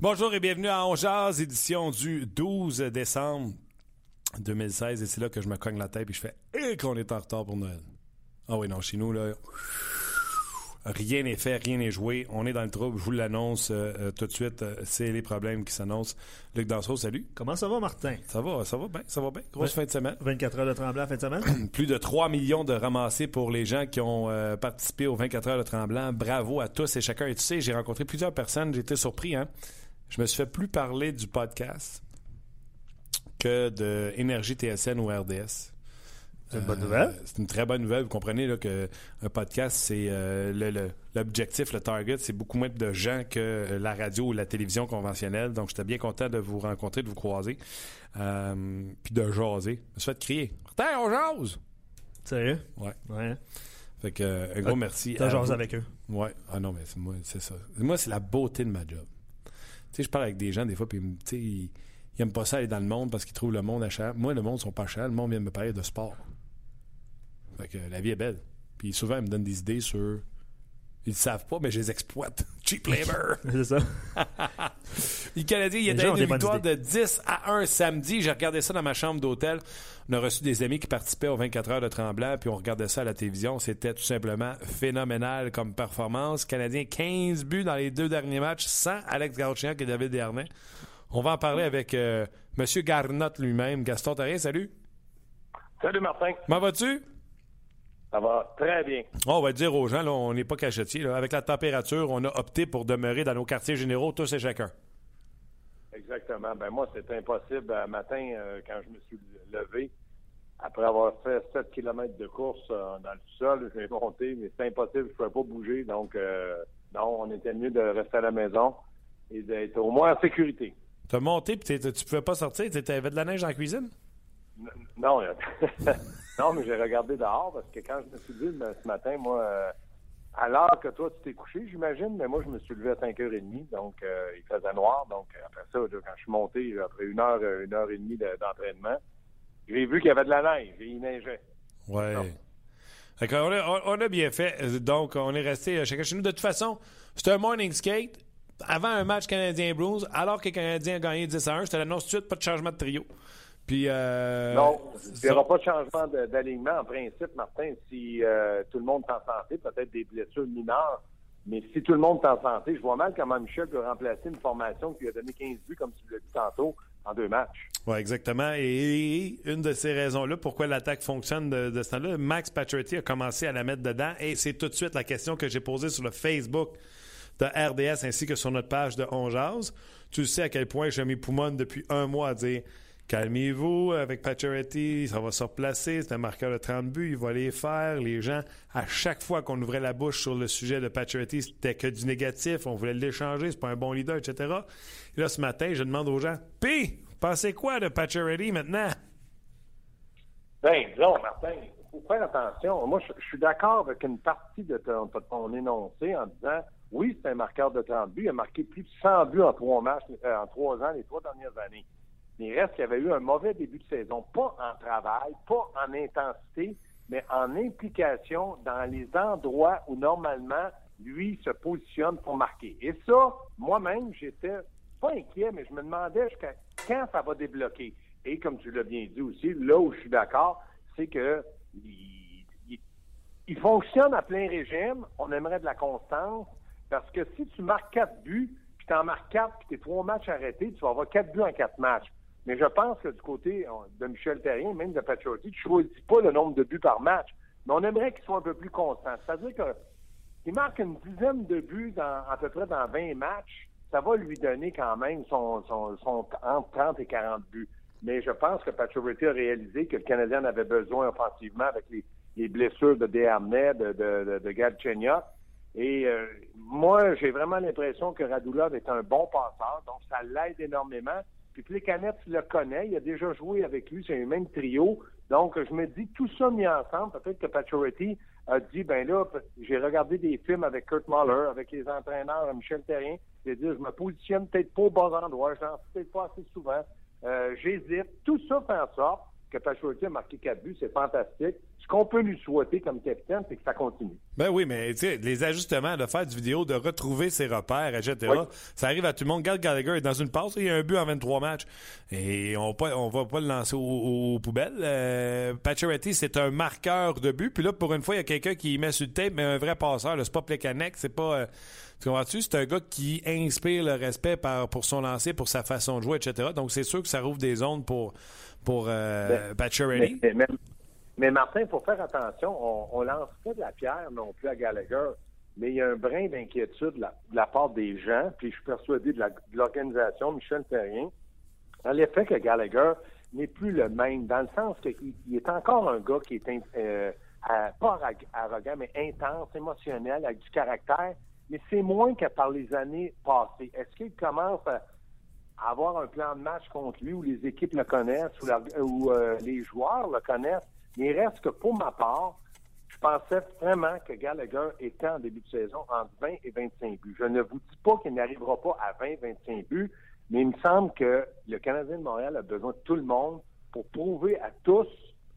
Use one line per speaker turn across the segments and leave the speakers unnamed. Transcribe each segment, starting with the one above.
Bonjour et bienvenue à On Jazz, édition du 12 décembre 2016. Et c'est là que je me cogne la tête et je fais et qu'on est en retard pour Noël. Ah oui, non, chez nous, là, rien n'est fait, rien n'est joué. On est dans le trouble. Je vous l'annonce euh, euh, tout de suite. euh, c'est les problèmes qui s'annoncent. Luc Dansereau, salut.
Comment ça va, Martin?
Ça va, ça va bien, ça va bien. Grosse fin de semaine.
24 heures de tremblant fin de semaine?
Plus de 3 millions de ramassés pour les gens qui ont euh, participé aux 24 heures de Tremblant. Bravo à tous et chacun. Et tu sais, j'ai rencontré plusieurs personnes. J'ai été surpris. Hein? Je me suis fait plus parler du podcast que de Énergie TSN ou RDS.
C'est une bonne
Euh,
nouvelle.
c'est une très bonne nouvelle. Vous comprenez là, que un podcast, c'est euh, le- le- l'objectif, le, target, c'est beaucoup moins de gens que euh, la radio ou la télévision conventionnelle. Donc, j'étais bien content de vous rencontrer, de vous croiser, euh, puis de jaser. Je me suis fait crier. Martin, on jase!
Sérieux?
Ouais.
Ouais.
Fait que, un gros merci.
T'as jasé avec eux.
Ouais. Ah non, mais c'est moi, c'est ça. Moi, c'est la beauté de ma job. Sais, je parle avec des gens des fois, puis ils, ils aiment pas ça aller dans le monde parce qu'ils trouvent le monde cher. Moi, le monde sont pas chers. Le monde vient me parler de sport. Fait que la vie est belle. Puis souvent, ils me donnent des idées sur. Ils le savent pas, mais je les exploite. Cheap labor.
C'est ça?
Les Canadiens, il y a
ont
une victoire de 10 à 1 samedi. J'ai regardé ça dans ma chambre d'hôtel. On a reçu des amis qui participaient aux 24 heures de Tremblant, puis on regardait ça à la télévision. C'était tout simplement phénoménal comme performance. Canadien, 15 buts dans les deux derniers matchs, sans Alex Gauthier et David Dernay. On va en parler avec euh, M. Garnotte lui-même. Gaston Tarien, salut.
Salut Martin,
Comment vas-tu?
Ça va très bien.
On va dire aux gens, là, on n'est pas cachetiers. là. Avec la température, on a opté pour demeurer dans nos quartiers généraux, tous et chacun.
Exactement. Ben moi, c'était impossible. Un matin, euh, quand je me suis levé, après avoir fait 7 km de course euh, dans le sol, j'ai monté, mais c'était impossible, je ne pouvais pas bouger. Donc, euh, non, on était mieux de rester à la maison et d'être au moins en sécurité.
T'as monté, puis tu pouvais pas sortir. T'avais de la neige dans la cuisine?
N- Non, euh, non, mais j'ai regardé dehors parce que quand je me suis levé ben, ce matin, moi, euh, à l'heure que toi, tu t'es couché, j'imagine, mais moi, je me suis levé à 5h30, donc euh, il faisait noir. Donc, après ça, quand je suis monté, après une heure, euh, une heure et demie de- d'entraînement, j'ai vu qu'il y avait de la neige et il neigeait.
Ouais. A, on, a bien fait. Donc, on est resté euh, chacun chez nous. De toute façon, c'était un morning skate avant un match Canadien-Blues, alors que les Canadiens ont gagné 10 à 1. Je te l'annonce tout de suite, pas de changement de trio. Puis, euh,
non, il n'y aura pas de changement d'alignement en principe, Martin. Si euh, tout le monde est en santé, peut-être des blessures mineures, mais si tout le monde est en santé, je vois mal comment Michel peut remplacer une formation qui lui a donné 15 buts, comme tu l'as dit tantôt, en deux matchs.
Oui, exactement. Et une de ces raisons-là, pourquoi l'attaque fonctionne de, de ce temps-là, Max Pacioretty a commencé à la mettre dedans. Et c'est tout de suite la question que j'ai posée sur le Facebook de RDS ainsi que sur notre page de On Jazz. Tu sais à quel point j'ai mis Poumon depuis un mois à dire calmez-vous avec Pacioretty, ça va se replacer, c'est un marqueur de 30 buts, il va les faire. Les gens, à chaque fois qu'on ouvrait la bouche sur le sujet de Pacioretty, c'était que du négatif, on voulait l'échanger, c'est pas un bon leader, etc. Et là, ce matin, je demande aux gens P, pensez quoi de Pacioretty maintenant
Ben, disons, Martin, il faut faire attention. Moi, je, suis d'accord avec une partie de ton, ton énoncé en disant oui, c'est un marqueur de 30 buts. Il a marqué plus de 100 buts en trois matchs, euh, en trois ans, les trois dernières années. Mais il reste qu'il y avait eu un mauvais début de saison, pas en travail, pas en intensité, mais en implication dans les endroits où normalement lui se positionne pour marquer. Et ça, moi-même, j'étais pas inquiet, mais je me demandais jusqu'à quand ça va débloquer. Et comme tu l'as bien dit aussi, là où je suis d'accord, c'est que il, fonctionne à plein régime. On aimerait de la constance. Parce que si tu marques quatre buts, puis tu en marques quatre, puis tes trois matchs arrêtés, tu vas avoir quatre buts en quatre matchs. Mais je pense que du côté euh, de Michel Terrien, même de Patrioti, tu ne choisis pas le nombre de buts par match. Mais on aimerait qu'il soit un peu plus constant. C'est-à-dire que il marque une dizaine de buts dans, à peu près dans 20 matchs, ça va lui donner quand même son, son, son entre 30 et 40 buts. mais je pense que Pacioretty a réalisé que le Canadien avait besoin offensivement avec les, les blessures de Desharnais, de, de, de. Et euh, moi, j'ai vraiment l'impression que Radulov est un bon passeur, donc ça l'aide énormément. Puis Plekanec le connaît, il a déjà joué avec lui, c'est un même trio. Donc, je me dis, tout ça mis ensemble, peut-être que Pacioretty a dit, ben là, j'ai regardé des films avec Kurt Muller, avec les entraîneurs, Michel Terrien, j'ai dit, je me positionne peut-être pas au bon endroit, je n'en peut-être pas assez souvent, euh, j'hésite. Tout ça fait en sorte que Pacioretty a marqué quatre buts, c'est fantastique. Ce qu'on peut lui souhaiter comme capitaine, c'est que ça continue.
Ben oui, mais tu sais, les ajustements, de faire du vidéo, de retrouver ses repères, etc., ça arrive à tout le monde. Gary Gallagher est dans une passe, il y a un but en 23 matchs. Et on ne va pas le lancer aux, poubelles. Euh, c'est un marqueur de but. Puis là, pour une fois, il y a quelqu'un qui met sur le tape, mais un vrai passeur. C'est pas Plekanec, c'est pas... Euh, tu comprends-tu? C'est un gars qui inspire le respect par, pour son lancer, pour sa façon de jouer, etc. Donc, c'est sûr que ça rouvre des zones pour pour euh,
mais, mais, Martin, il faut faire attention. On, ne lance pas de la pierre non plus à Gallagher, mais il y a un brin d'inquiétude de, la, part des gens, puis je suis persuadé de l'organisation, Michel Perrien, dans l'effet que Gallagher n'est plus le même, dans le sens qu'il est encore un gars qui est euh, pas arrogant, mais intense, émotionnel, avec du caractère, mais c'est moins que par les années passées. Est-ce qu'il commence à avoir un plan de match contre lui où les équipes le connaissent ou, euh, les joueurs le connaissent? Mais il reste que pour ma part, je pensais vraiment que Gallagher était en début de saison entre 20 et 25 buts. Je ne vous dis pas qu'il n'arrivera pas à 20-25 buts, mais il me semble que le Canadien de Montréal a besoin de tout le monde pour prouver à tous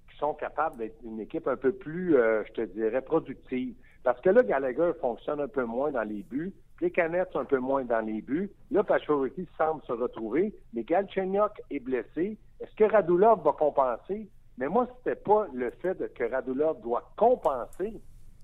qu'ils sont capables d'être une équipe un peu plus, euh, je te dirais, productive. Parce que là, Gallagher fonctionne un peu moins dans les buts, les canettes sont un peu moins dans les buts. Là, Pachority semble se retrouver, mais Galchenyuk est blessé. Est-ce que Radulov va compenser? Mais moi, c'était pas le fait que Radulov doit compenser.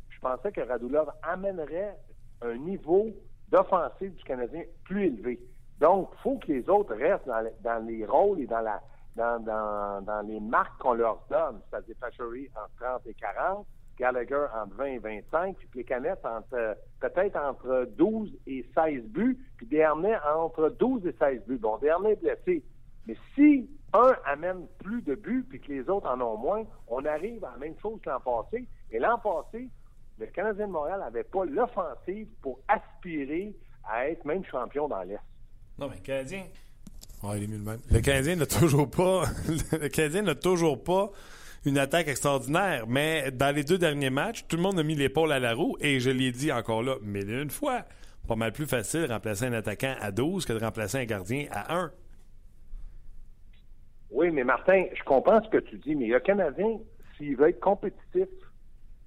Je pensais que Radulov amènerait un niveau d'offensive du Canadien plus élevé. Donc, il faut que les autres restent dans, les rôles et dans, la, dans, les marques qu'on leur donne, c'est-à-dire Pachery en 30 et 40, Gallagher entre 20 et 25, puis les canettes entre peut-être entre 12 et 16 buts, puis Dernay entre 12 et 16 buts. Bon, Dernay est blessé. Mais si un amène plus de buts, puis que les autres en ont moins, on arrive à la même chose que l'an passé. Et l'an passé, le Canadien de Montréal n'avait pas l'offensive pour aspirer à être même champion dans l'Est.
Non, mais le Canadien. Oh, il est mieux le même. Le Canadien n'a toujours pas. le Canadien n'a toujours pas une attaque extraordinaire. Mais dans les deux derniers matchs, tout le monde a mis l'épaule à la roue et je l'ai dit encore là, mais une fois, pas mal plus facile de remplacer un attaquant à 12 que de remplacer un gardien à 1.
Oui, mais Martin, je comprends ce que tu dis, mais le Canadien, s'il veut être compétitif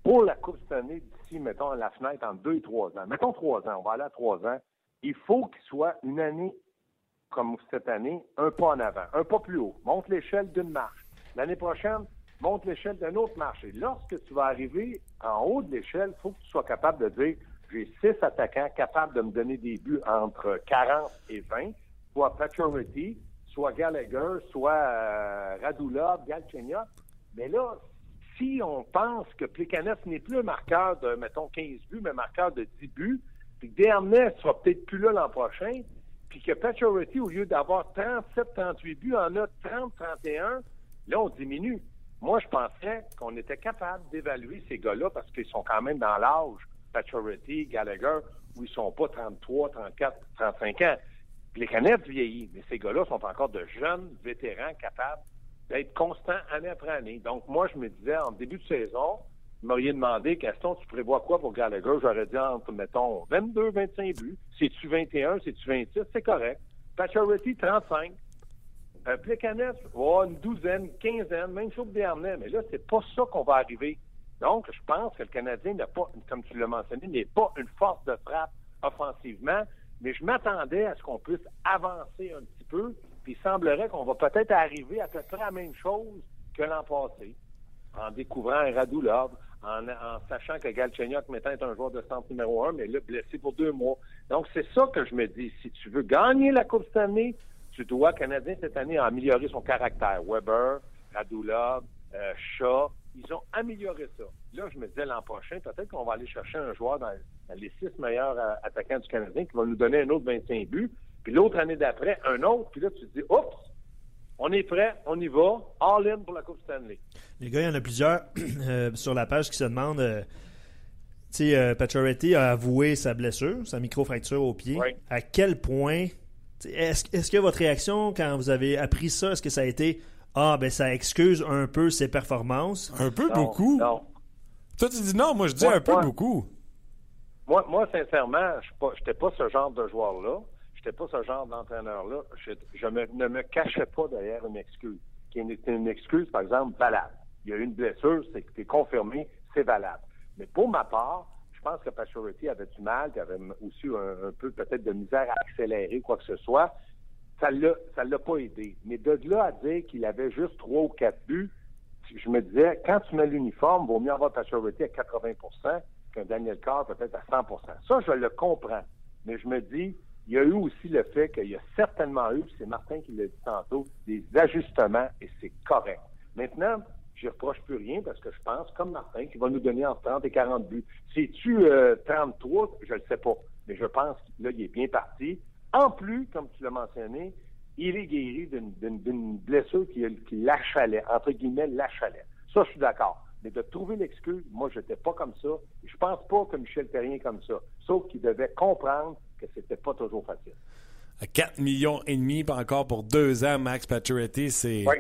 pour la Coupe cette année, d'ici, mettons, la fenêtre en deux et trois ans, mettons trois ans, on va aller à trois ans, il faut qu'il soit une année comme cette année, un pas en avant, un pas plus haut. Monte l'échelle d'une marche. L'année prochaine, monte l'échelle d'un autre marché. Lorsque tu vas arriver en haut de l'échelle, il faut que tu sois capable de dire j'ai six attaquants capables de me donner des buts entre 40 et 20, soit Pacioretty, soit Gallagher, soit euh, Galchenyuk. Mais là, si on pense que Plekanev n'est plus un marqueur de, mettons, 15 buts, mais un marqueur de 10 buts, puis que Dernay sera peut-être plus là l'an prochain, puis que Pacioretty, au lieu d'avoir 37-38 buts, en a 30-31, là, on diminue. Moi, je pensais qu'on était capable d'évaluer ces gars-là parce qu'ils sont quand même dans l'âge, Paturity, Gallagher, où ils sont pas 33, 34, 35 ans. Les canettes vieillis, mais ces gars-là sont encore de jeunes vétérans capables d'être constants année après année. Donc, moi, je me disais, en début de saison, vous m'auriez demandé, Gaston, tu prévois quoi pour Gallagher? J'aurais dit entre, mettons, 22, 25 buts. C'est-tu 21, c'est-tu 26? C'est correct. Paturity, 35. Un oh, une douzaine, quinzaine, même chose Desharnais. Mais là, c'est pas ça qu'on va arriver. Donc, je pense que le Canadien n'a pas, comme tu l'as mentionné, n'est pas une force de frappe offensivement, mais je m'attendais à ce qu'on puisse avancer un petit peu, puis il semblerait qu'on va peut-être arriver à peu près la même chose que l'an passé, en découvrant un Radulov, en, en sachant que Galchenyuk maintenant est un joueur de centre numéro un, mais là, blessé pour deux mois. Donc, c'est ça que je me dis. Si tu veux gagner la Coupe cette année, tu dois, Canadien, cette année, a amélioré son caractère. Weber, Radulov, euh, Shaw, ils ont amélioré ça. Là, je me disais l'an prochain, peut-être qu'on va aller chercher un joueur dans, les six meilleurs euh, attaquants du Canadien qui va nous donner un autre 25 buts. Puis l'autre année d'après, un autre. Puis là, tu te dis, oups, On est prêt, on y va. All in pour la Coupe Stanley.
Les gars, il y en a plusieurs euh, sur la page qui se demandent. euh, tu sais, euh, a avoué sa blessure, sa micro-fracture au pied.
Oui.
À quel point. Est-ce que votre réaction quand vous avez appris ça, est-ce que ça a été Ah, ben ça excuse un peu ses performances?
Un peu
Non,
beaucoup.
Non.
Toi, tu dis non, moi, je dis un peu beaucoup.
Moi, moi sincèrement, je n'étais pas, ce genre de joueur-là. Je n'étais pas ce genre d'entraîneur-là. Je, je me- ne me cachais pas derrière une excuse. Qui est une, une excuse, par exemple, valable. Il y a eu une blessure, c'est confirmé, c'est valable. Mais pour ma part, je pense que Pacioretty avait du mal, qu'il avait aussi un, un peu peut-être de misère à accélérer quoi que ce soit. Ça ça l'a pas aidé. Mais de là à dire qu'il avait juste trois ou quatre buts, je me disais, quand tu mets l'uniforme, vaut mieux avoir Pacioretty à 80% qu'un Daniel Carr peut-être à 100% Ça, je le comprends. Mais je me dis, il y a eu aussi le fait qu'il y a certainement eu, c'est Martin qui l'a dit tantôt, des ajustements et c'est correct. Maintenant, je reproche plus rien parce que je pense, comme Martin, qu'il va nous donner entre 30 et 40 buts. C'est-tu euh, 33? Je ne le sais pas. Mais je pense que là, il est bien parti. En plus, comme tu l'as mentionné, il est guéri d'une- blessure qui, qui l'achalait, entre guillemets, l'achalait. Ça, je suis d'accord. Mais de trouver l'excuse, moi, je n'étais pas comme ça. Je pense pas que Michel Terrien est comme ça. Sauf qu'il devait comprendre que c'était pas toujours facile.
À 4 millions et demi, pas encore pour deux ans, Max Pacioretty, c'est...
Oui.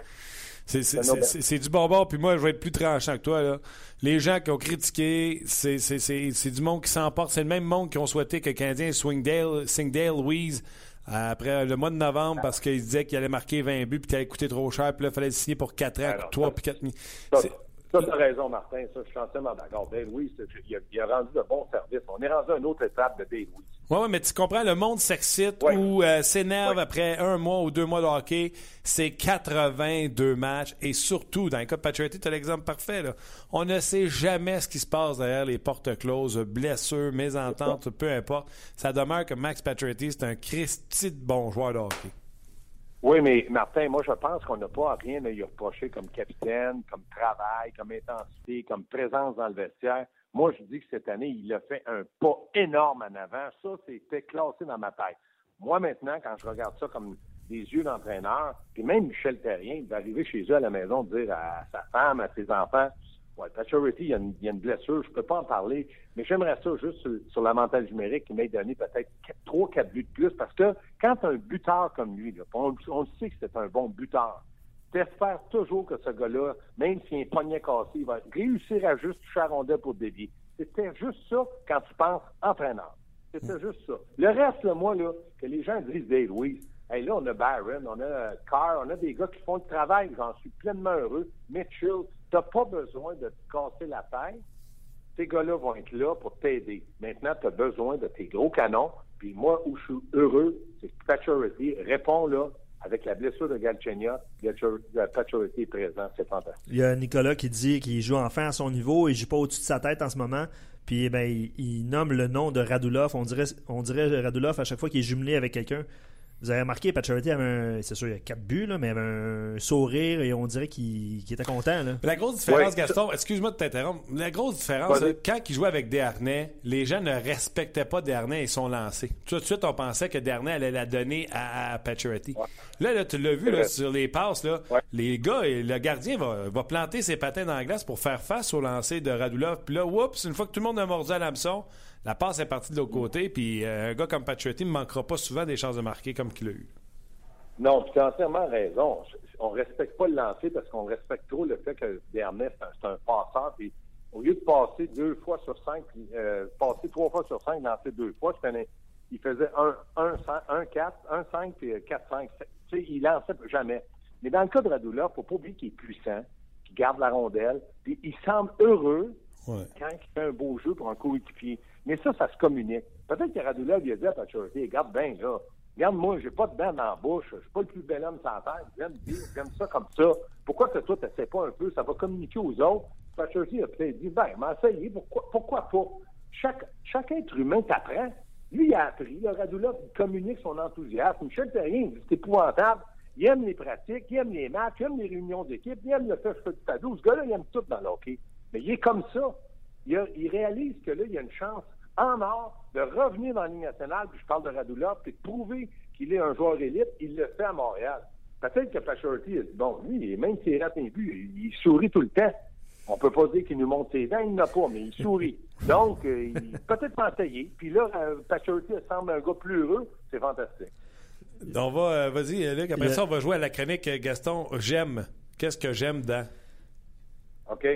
C'est, c'est,
C'est
du bonbon, puis moi, je vais être plus tranchant que toi. Là. Les gens qui ont critiqué, c'est, c'est, c'est, c'est du monde qui s'emporte. C'est le même monde qui ont souhaité que le Canadien Swingdale, Singdale Louise après le mois de novembre parce qu'il disait qu'il allait marquer 20 buts puis qu'il allait coûter trop cher, puis là, il fallait le signer pour 4 ans,
Alors,
3
ça-
puis 4 millions.
Ça, tu as raison, Martin. Ça, je suis entièrement d'accord. Dale Louis, il a, il a rendu de bons services. On est rendu à une autre étape de Dale Louis.
Ouais, ouais, mais tu comprends, le monde s'excite
Ouais.
ou euh, s'énerve
Ouais.
après un mois ou deux mois de hockey. C'est 82 matchs. Et surtout, dans le cas de Pacioretty, tu as l'exemple parfait. Là. On ne sait jamais ce qui se passe derrière les portes closes, blessures, mésententes, peu importe. Ça demeure que Max Pacioretty, c'est un Christy de bon joueur de hockey.
Oui, mais Martin, moi, je pense qu'on n'a pas rien à lui reprocher comme capitaine, comme travail, comme intensité, comme présence dans le vestiaire. Moi, je dis que cette année, il a fait un pas énorme en avant. Ça, c'était classé dans ma tête. Moi, maintenant, quand je regarde ça comme des yeux d'entraîneur, puis même Michel Terrien, il va arriver chez eux à la maison dire à sa femme, à ses enfants, ouais, Pacioretty, il y, a une, il y a une blessure, je peux pas en parler, mais j'aimerais ça juste sur, sur l'avantage numérique qui m'ait donné peut-être 3-4 buts de plus, parce que quand un buteur comme lui, là, on, on le sait que c'est un bon buteur, t'espères toujours que ce gars-là, même s'il a un poignet cassé, il va réussir à juste toucher la pour dévier. C'était juste ça quand tu penses entraîneur. C'était juste ça. Le reste, là, moi, là, que les gens disent Dave Louise, hey, là, on a Byron, on a euh, Carr, on a des gars qui font le travail, j'en suis pleinement heureux. Mitchell, t'as pas besoin de te casser la tête. Ces gars-là vont être là pour t'aider. Maintenant, tu as besoin de tes gros canons. Puis moi, où je suis heureux, c'est que Pacioretty répond là avec la blessure de Galchenia. Pacioretty est présent. C'est fantastique.
Il y a Nicolas qui dit qu'il joue enfin à son niveau il joue pas au-dessus de sa tête en ce moment. Puis ben, il, il nomme le nom de Radulov. On dirait, on dirait Radulov à chaque fois qu'il est jumelé avec quelqu'un. Vous avez remarqué, Pacioretty avait un, c'est sûr, il y a quatre buts, là, mais il avait un sourire et on dirait qu'il qu'il était content. Là.
La grosse différence,
Ouais.
Gaston, excuse-moi de t'interrompre, la grosse différence, quand il jouait avec Desharnais, les gens ne respectaient pas Desharnais et son lancé. Tout de suite, on pensait que Desharnais allait la donner à, à Pacioretty. Là, là, tu l'as vu là, sur les passes, là,
Ouais.
les gars, et le gardien va, va planter ses patins dans la glace pour faire face au lancer de Radulov. Puis là, oups, une fois que tout le monde a mordu à l'hameçon, la passe est partie de l'autre côté. Puis euh, un gars comme Pacioretty ne manquera pas souvent des chances de marquer comme qu'il a eu.
Non, tu as entièrement raison. On respecte pas le lancer parce qu'on respecte trop le fait que Dernay, c'est un, passeur. Puis au lieu de passer deux fois sur cinq, puis, euh, passer trois fois sur cinq, lancer deux fois, un- il faisait un, un, un 4, un 5, puis euh, 4, 5. Tu sais, il lançait jamais. Mais dans le cas de Radulov, faut pas oublier qu'il est puissant, qu'il garde la rondelle, puis il semble heureux
Ouais.
quand il fait un beau jeu pour un coéquipier. Mais ça, ça se communique. Peut-être que Radulov lui a dit à Pacioretty, regarde bien là, regarde-moi, j'ai pas de dents dans la bouche, je suis pas le plus bel homme la terre, j'aime bien, j'aime ça comme ça. Pourquoi que toi, t'essaies pas un peu, ça va communiquer aux autres. Pacioretty a peut-être dit, ben, mais essayez, pourquoi, pourquoi pas? Chaque, chaque être humain t'apprend. Lui, il a appris. Là, Radulov, il communique son enthousiasme. Michel Terrien, c'est épouvantable. Il aime les pratiques, il aime les matchs, il aime les réunions d'équipe, il aime le fait de tadeau. Ce gars-là, il aime tout dans le hockey. Mais il est comme ça. Il, a- il réalise que là, il y a une chance en or de revenir dans la Ligue nationale, puis je parle de Radulov, puis de prouver qu'il est un joueur élite. Il le fait à Montréal. Peut-être que Pachorty, bon, lui, même s'il rate un but, il sourit tout le temps. On peut pas dire qu'il nous monte ses dents, il n'a pas, mais il sourit. Donc, euh, il peut-être essayer. Puis là, euh, Pachorty semble un gars plus heureux. C'est fantastique.
On va, euh, vas-y, Luc. Après ça, on va jouer à la chronique Gaston. J'aime. Qu'est-ce que j'aime dans?
OK.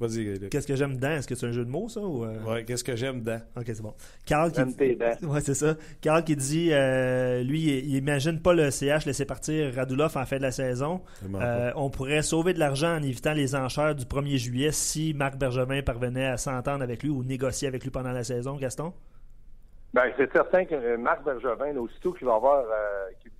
Vas-y,
Qu'est-ce que j'aime dedans? Est-ce que c'est un jeu de mots, ça? Ou euh?
Ouais, qu'est-ce que j'aime dedans?
Ok, c'est bon. Carl qui
dit...
Ouais, c'est ça. Carl qui dit, euh, lui, il, imagine pas le CH laisser partir Radulov en fin de la saison. Euh, on pourrait sauver de l'argent en évitant les enchères du 1er juillet si Marc Bergevin parvenait à s'entendre avec lui ou négocier avec lui pendant la saison, Gaston?
Ben, c'est certain que Marc Bergevin, aussitôt qu'il va avoir,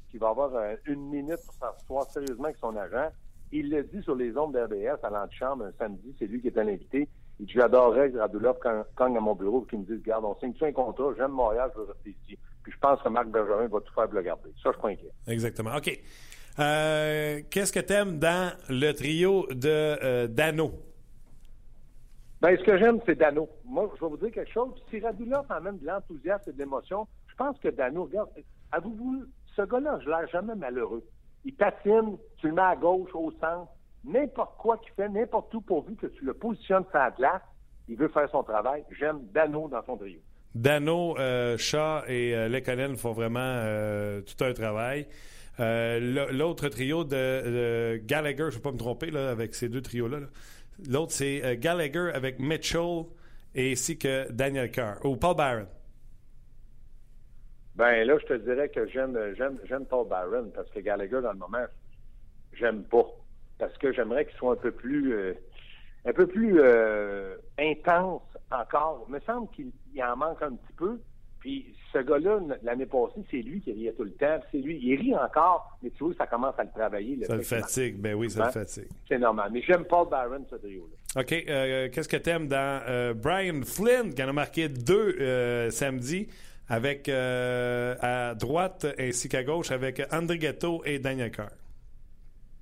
qu'il va avoir une minute pour s'asseoir sérieusement avec son agent, il l'a dit sur les ondes d'RBS à l'antichambre un samedi, c'est lui qui était l'invité. Il dit J'adorerais que Radulov cogne à mon bureau et qu'il me dise Regarde, on signe-tu un contrat, j'aime Montréal, je veux rester ici. Puis je pense que Marc Bergerin va tout faire pour le garder. Ça, je suis pas inquiet.
Exactement. OK. Euh, qu'est-ce que tu aimes dans le trio de euh, Dano?
Ben, ce que j'aime, c'est Dano. Moi, je vais vous dire quelque chose. Si Radulov amène de l'enthousiasme et de l'émotion, je pense que Dano, regarde, avez-vous, ce gars-là, je l'air jamais malheureux. Il patine, tu le mets à gauche, au centre, n'importe quoi qu'il fait, n'importe où pourvu que tu le positionnes la glace, il veut faire son travail. J'aime Dano dans son trio.
Dano, euh, Shaw et euh, font vraiment euh, tout un travail. Euh, l'autre trio de, Gallagher, je ne vais pas me tromper là, avec ces deux trios-là. L'autre, c'est Gallagher avec Mitchell et ainsi que Daniel Carr. Ou Paul Barron.
Ben là, je te dirais que j'aime j'aime j'aime Paul Barron parce que Gallagher, dans le moment, j'aime pas. Parce que j'aimerais qu'il soit un peu plus euh, un peu plus euh, intense encore. Il me semble qu'il en manque un petit peu. Puis ce gars-là, l'année passée, c'est lui qui riait tout le temps. C'est lui. Il rit encore, mais tu vois, ça commence à le travailler.
ça le fatigue. Ben oui, ça le hein? fatigue.
C'est normal. Mais j'aime Paul Barron, ce trio-là.
OK. Euh, qu'est-ce que tu aimes dans Brian Flynn, qui en a marqué deux samedi? Avec euh, à droite ainsi qu'à gauche avec André Ghetto et Daniel Carr.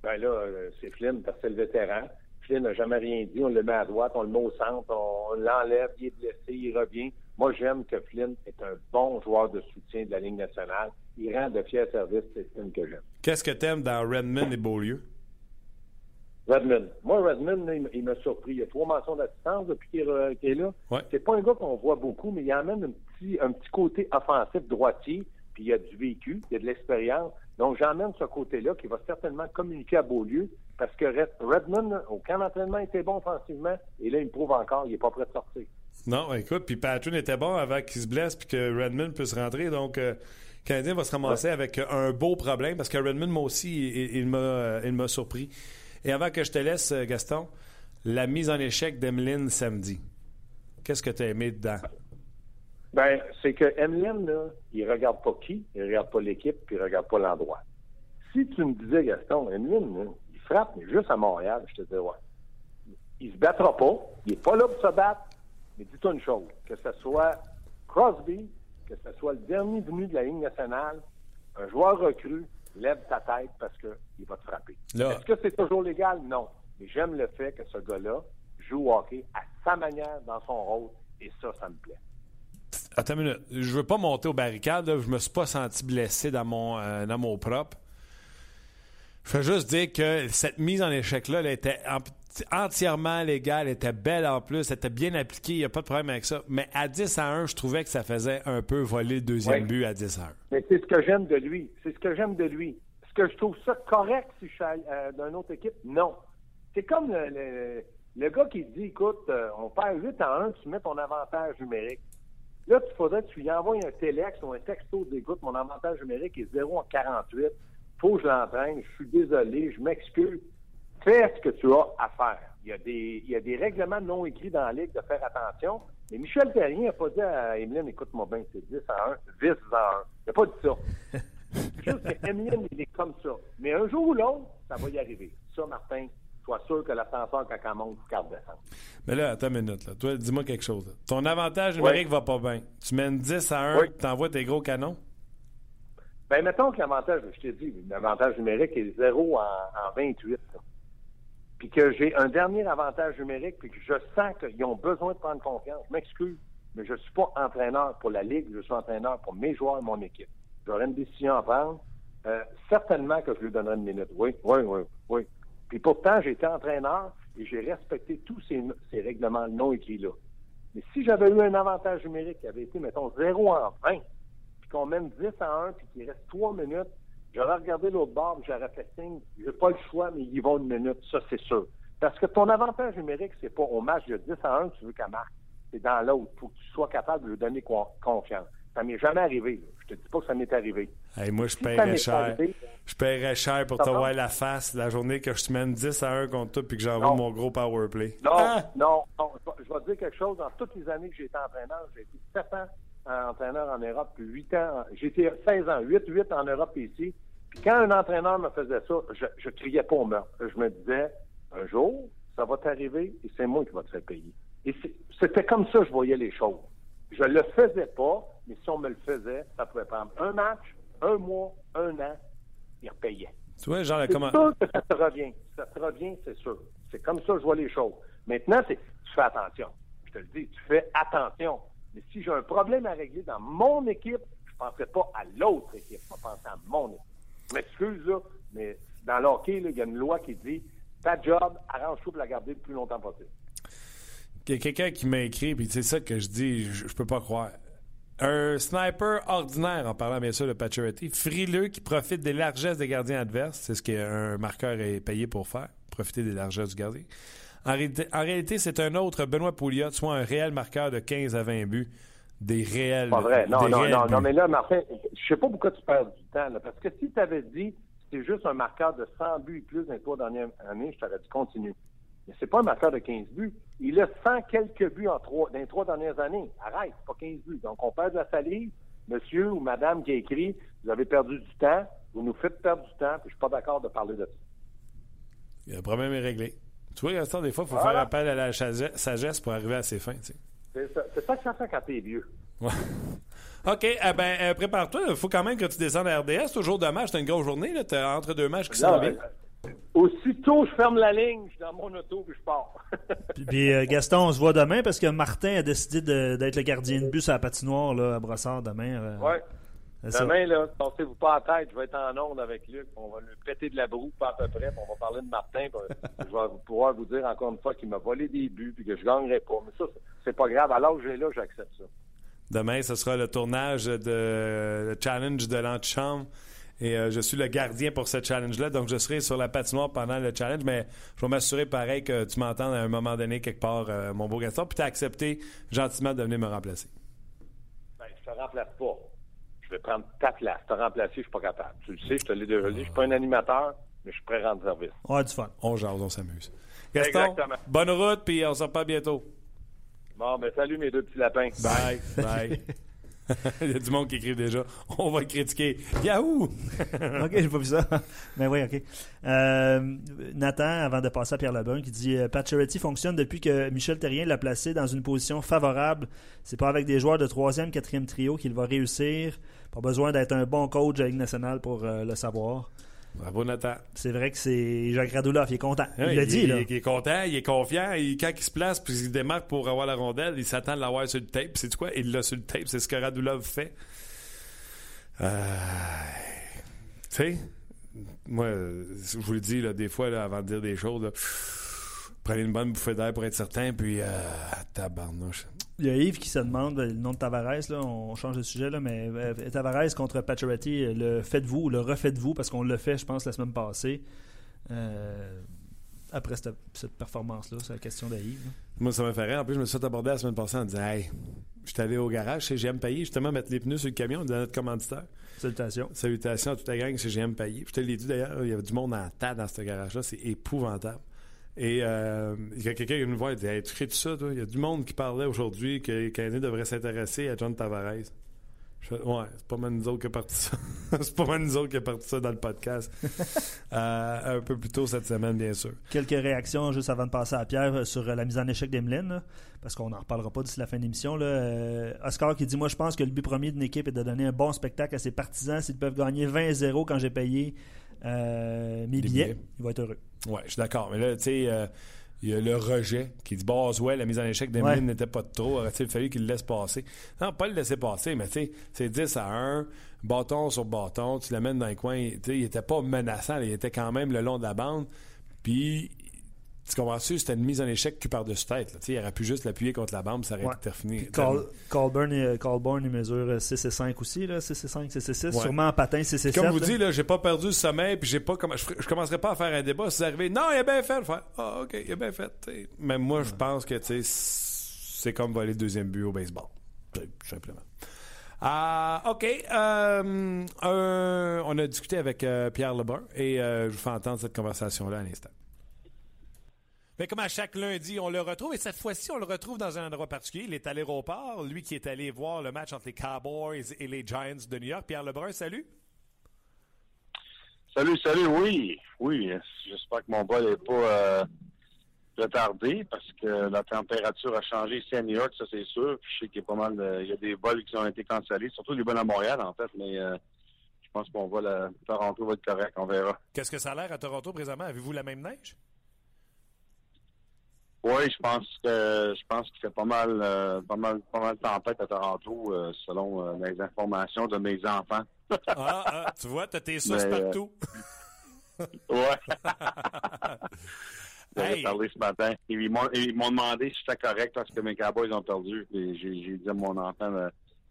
Ben là, euh, c'est Flynn parce que c'est le vétéran. Flynn n'a jamais rien dit. On le met à droite, on le met au centre, on l'enlève, il est blessé, il revient. Moi, j'aime que Flynn est un bon joueur de soutien de la Ligue nationale. Il rend de fiers services, c'est Flynn que j'aime.
Qu'est-ce que tu aimes dans Redmond et Beaulieu?
Redmond. Moi, Redmond, il, m'a surpris. Il y a trois mentions d'assistance depuis qu'il est, là. C'est pas un gars qu'on voit beaucoup, mais il amène un petit, un petit côté offensif droitier, puis il y a du vécu, il y a de l'expérience. Donc, j'emmène ce côté-là qui va certainement communiquer à Beaulieu parce que Redmond, au camp d'entraînement, était bon offensivement et là, il me prouve encore, il n'est pas prêt de sortir.
Non, écoute, puis Patrick était bon avant qu'il se blesse puis que Redmond puisse rentrer. Donc, euh, le Canadien va se ramasser avec un beau problème parce que Redmond, moi aussi, il, il m'a surpris. Et avant que je te laisse, euh, Gaston, la mise en échec d'Emeline samedi. Qu'est-ce que tu as aimé dedans?
Ben, c'est que Emeline, là, il regarde pas qui, il regarde pas l'équipe, puis il regarde pas l'endroit. Si tu me disais, Gaston, Emeline, il frappe, mais juste à Montréal, je te dis, ouais. Il se battra pas, il est pas là pour se battre, mais dis-toi une chose, que ce soit Crosby, que ce soit le dernier venu de la Ligue nationale, un joueur recru, lève ta tête parce qu'il va te frapper. Est-ce que c'est toujours légal? Non. Mais j'aime le fait que ce gars-là joue au hockey à sa manière, dans son rôle, et ça, ça me plaît.
Attends une minute. Je veux pas monter aux barricades. Je me suis pas senti blessé dans mon, euh, dans mon propre. Je veux juste dire que cette mise en échec-là, elle était entièrement légale, elle était belle en plus, elle était bien appliquée, il n'y a pas de problème avec ça. Mais à 10 à 1, je trouvais que ça faisait un peu voler le deuxième but à 10 à 1.
Mais c'est ce que j'aime de lui. C'est ce que j'aime de lui. Est-ce que je trouve ça correct si je suis euh, d'une autre équipe? Non. C'est comme le, le, gars qui dit, écoute, euh, on perd 8 à 1, tu mets ton avantage numérique. Là, tu faudrait que tu lui envoies un téléx ou un texto d'écoute, mon avantage numérique est 0 en 48 faut que je l'entraîne, je suis désolé, je m'excuse. Fais ce que tu as à faire. Il y, a des, il y a des règlements non écrits dans la Ligue de faire attention. Mais Michel Terrien n'a pas dit à Emeline, écoute-moi bien, c'est 10 à 1, 10 à 1. Il n'a pas dit ça. c'est juste qu'Emeline, il est comme ça. Mais un jour ou l'autre, ça va y arriver. Ça, Martin, sois sûr que l'ascenseur, quand elle monte, carte descend.
Mais là, attends une minute. Là. Toi, dis-moi quelque chose. Ton avantage numérique va pas bien. Tu mènes 10 à 1, tu envoies tes gros canons?
Ben, mettons que l'avantage, je t'ai dit, l'avantage numérique est 0 en, 28. Puis que j'ai un dernier avantage numérique, puis que je sens qu'ils ont besoin de prendre confiance. Je m'excuse, mais je ne suis pas entraîneur pour la Ligue, je suis entraîneur pour mes joueurs et mon équipe. J'aurais une décision à prendre. euh, certainement que je lui donnerais une minute. Oui, oui, oui, oui. Puis pourtant, j'étais entraîneur et j'ai respecté tous ces, ces règlements non écrits-là. Mais si j'avais eu un avantage numérique qui avait été, mettons, 0 en 20, puis qu'on mène 10 à 1, puis qu'il reste 3 minutes, j'aurais regardé l'autre bord, j'aurais fait signe, j'ai pas le choix, mais ils vont une minute, ça c'est sûr. Parce que ton avantage numérique, c'est pas au match de 10 à 1 que tu veux qu'elle marque. C'est dans l'autre. Il faut que tu sois capable de lui donner confiance. Ça m'est jamais arrivé. Là. Je te dis pas que ça m'est arrivé.
Hey, moi, je si paierais cher. Arrivé, je paierais cher pour te voir la face la journée que je te mène 10 à 1 contre toi puis que j'envoie mon gros power play.
Non, ah! non, non, Je vais te dire quelque chose. Dans toutes les années que j'ai été entraîneur, j'ai été 7 ans entraîneur en Europe, puis 8 ans. Été 16 ans, 8, 8 en Europe ici. Puis quand un entraîneur me faisait ça, je, je criais pas au meurtre. Je me disais, un jour, ça va t'arriver et c'est moi qui va te faire payer. Et c'était comme ça que je voyais les choses. Je le faisais pas, mais si on me le faisait, ça pouvait prendre un match, un mois, un an, il repayait.
Tu vois, genre,
comment... que ça te revient. Ça te revient, c'est sûr. C'est comme ça que je vois les choses. Maintenant, c'est tu fais attention. Je te le dis, tu fais attention. Mais si j'ai un problème à régler dans mon équipe, je ne penserai pas à l'autre équipe. Je vais penser à mon équipe. Je m'excuse, mais dans l'hockey, il y a une loi qui dit ta job, arrange-toi pour la garder le plus longtemps possible.
Il y a quelqu'un qui m'a écrit, puis c'est ça que je dis, je, peux pas croire. Un sniper ordinaire, en parlant bien sûr de Paturity, frileux qui profite des largesses des gardiens adverses, c'est ce qu'un marqueur est payé pour faire, profiter des largesses du gardien. En, réalité, c'est un autre Benoît Pouliot, soit un réel marqueur de 15 à 20 buts. Des réels.
Pas vrai. Non, non, non, non, mais là, Martin, je sais pas pourquoi tu perds du temps, là, parce que si tu avais dit c'est juste un marqueur de 100 buts et plus dans les trois dernières années, je t'aurais dit continue. Mais c'est pas un marqueur de 15 buts. Il a 100 quelques buts en trois, dans les trois dernières années. Arrête, c'est pas 15 buts. Donc, on perd de la salive. Monsieur ou madame qui a écrit, vous avez perdu du temps, vous nous faites perdre du temps, puis je suis pas d'accord de parler de ça.
Le problème est réglé. Tu vois, Gaston, des fois, il faut faire appel à la sagesse pour arriver à ses fins.
C'est ça, ça que ça fait quand t'es vieux.
Ouais. OK, eh ben, euh, prépare-toi. Il faut quand même que tu descendes à RDS. Toujours deux matchs. C'est une grosse journée. Tu as entre deux matchs qui sont bien.
Aussitôt, je ferme la ligne, je suis dans mon auto puis je pars.
puis, euh, Gaston, on se voit demain parce que Martin a décidé d'être le gardien de bus à la patinoire là, à Brossard demain.
Euh, oui. Demain, là, pensez-vous pas en tête, je vais être en onde avec Luc. On va lui péter de la broue, pas à peu près. on va parler de Martin. je vais pouvoir vous dire encore une fois qu'il m'a volé des buts puis que je gagnerai pas. Mais ça, c'est pas grave. Alors que j'ai là, j'accepte ça.
Demain, ce sera le tournage de challenge de l'antichambre. Et euh, je suis le gardien pour ce challenge-là. Donc, je serai sur la patinoire pendant le challenge. Mais je vais m'assurer, pareil, que tu m'entends à un moment donné, quelque part, euh, mon beau Gaston. Puis tu as accepté gentiment de venir me remplacer.
Ben, je te remplace pas. Je vais prendre ta place. Te remplacer, je suis pas capable. Tu le sais, je te l'ai déjà dit. Je suis pas un animateur, mais je suis prêt à rendre service.
On a du fun.
On jase, on s'amuse. Gaston, bonne route, puis on se reparle bientôt.
Bon, ben salut mes deux petits lapins.
Bye, bye. Il y a du monde qui écrit déjà. On va le critiquer. Yahoo!
OK, j'ai pas vu ça. Mais oui, OK. Euh, Nathan, avant de passer à Pierre Lebrun, qui dit euh, Charity fonctionne depuis que Michel Terrien l'a placé dans une position favorable. C'est pas avec des joueurs de troisième, quatrième trio qu'il va réussir. Pas besoin d'être un bon coach à Ligue nationale pour euh, le savoir.
Bravo, Nathan.
C'est vrai que c'est Jacques Radulov. Il est content. il l'a dit,
là. Il, est content, il est confiant. quand il se place puis il démarque pour avoir la rondelle, il s'attend de l'avoir sur le tape. C'est quoi? Il l'a sur le tape. C'est ce que Radulov fait. Euh... Tu sais, moi, je vous le dis, là, des fois, là, avant de dire des choses, prenez une bonne bouffée d'air pour être certain, puis euh, tabarnouche.
Il y a Yves qui se demande le nom de Tavares, là, on change de sujet, là, mais euh, Tavares contre Pacioretty, le faites-vous, le refaites-vous, parce qu'on l'a fait, je pense, la semaine passée. Euh, après cette, performance-là, c'est la question de Yves.
Moi, ça m'a fait rire. En plus, je me suis fait aborder la semaine passée en disant Hey, je suis allé au garage chez GM Payé, justement, mettre les pneus sur le camion de notre commanditaire.
Salutations.
Salutations à toute la gang chez GM Payé. Je te l'ai dit d'ailleurs, il y avait du monde en tas dans ce garage-là, c'est épouvantable. Et euh, il y a quelqu'un qui vient me voir et dit hey, Tu crées tout ça, toi? Il y a du monde qui parlait aujourd'hui que Canadien devrait s'intéresser à John Tavares. Je ouais, c'est pas mal nous autres qui a parti ça. c'est pas mal nous autres qui a parti ça dans le podcast. euh, un peu plus tôt cette semaine, bien sûr.
Quelques réactions juste avant de passer à Pierre sur la mise en échec d'Emeline, parce qu'on n'en reparlera pas d'ici la fin de l'émission. Euh, Oscar qui dit Moi, je pense que le but premier d'une équipe est de donner un bon spectacle à ses partisans. S'ils peuvent gagner 20-0 quand j'ai payé euh, mes billets, il va être heureux.
Oui, je suis d'accord. Mais là, tu sais, euh, il y a le rejet qui dit Boswell, la mise en échec d'Emeline n'était pas de trop. Aurait-il fallu qu'il le laisse passer? Non, pas le laisser passer, mais tu sais, c'est 10 à 1, bâton sur bâton, tu l'amènes dans le coin. Il n'était pas menaçant, il était quand même le long de la bande. Puis tu comprends-tu? C'était une mise en échec qui par dessus tête. Là. Il aurait pu juste l'appuyer contre la bande, ça aurait été terminé.
Colburn, il, mesure 6 et 5 aussi, là, 6 et 5, 6 et 6. Sûrement en patin 6 et 7.
Comme je vous dis, là, j'ai pas perdu le sommeil, puis j'ai pas je, je commencerai pas à faire un débat si c'est arrivé. Non, il a bien fait. Faire. Ah, OK, il a bien fait. Mais moi, je pense que c'est comme voler le deuxième but au baseball. Tout simplement. Ah, OK. Euh, on a discuté avec euh, Pierre Lebrun et euh, je vous fais entendre cette conversation-là à l'instant. Mais comme à chaque lundi, on le retrouve. Et cette fois-ci, on le retrouve dans un endroit particulier. Il est à l'aéroport. Lui qui est allé voir le match entre les Cowboys et les Giants de New York. Pierre Lebrun, salut.
Salut, salut, oui. Oui, j'espère que mon vol n'est pas euh, retardé parce que la température a changé ici à New York, ça c'est sûr. je sais qu'il y a pas mal de, il y a des vols qui ont été cancellés, surtout les vols à Montréal en fait, mais euh, je pense qu'on va à Toronto va être correct, on verra.
Qu'est-ce que ça a l'air à Toronto présentement? Avez-vous la même neige?
Oui, je pense que je pense qu'il fait pas mal, euh, pas mal, pas mal de tempête à Toronto, euh, selon euh, les informations de mes enfants.
ah, ah, tu vois, t'as tes sources partout.
ouais. J'ai parlé ce matin. Ils m'ont demandé si c'était correct parce que mes Cowboys ont perdu. J'ai dit à mon enfant,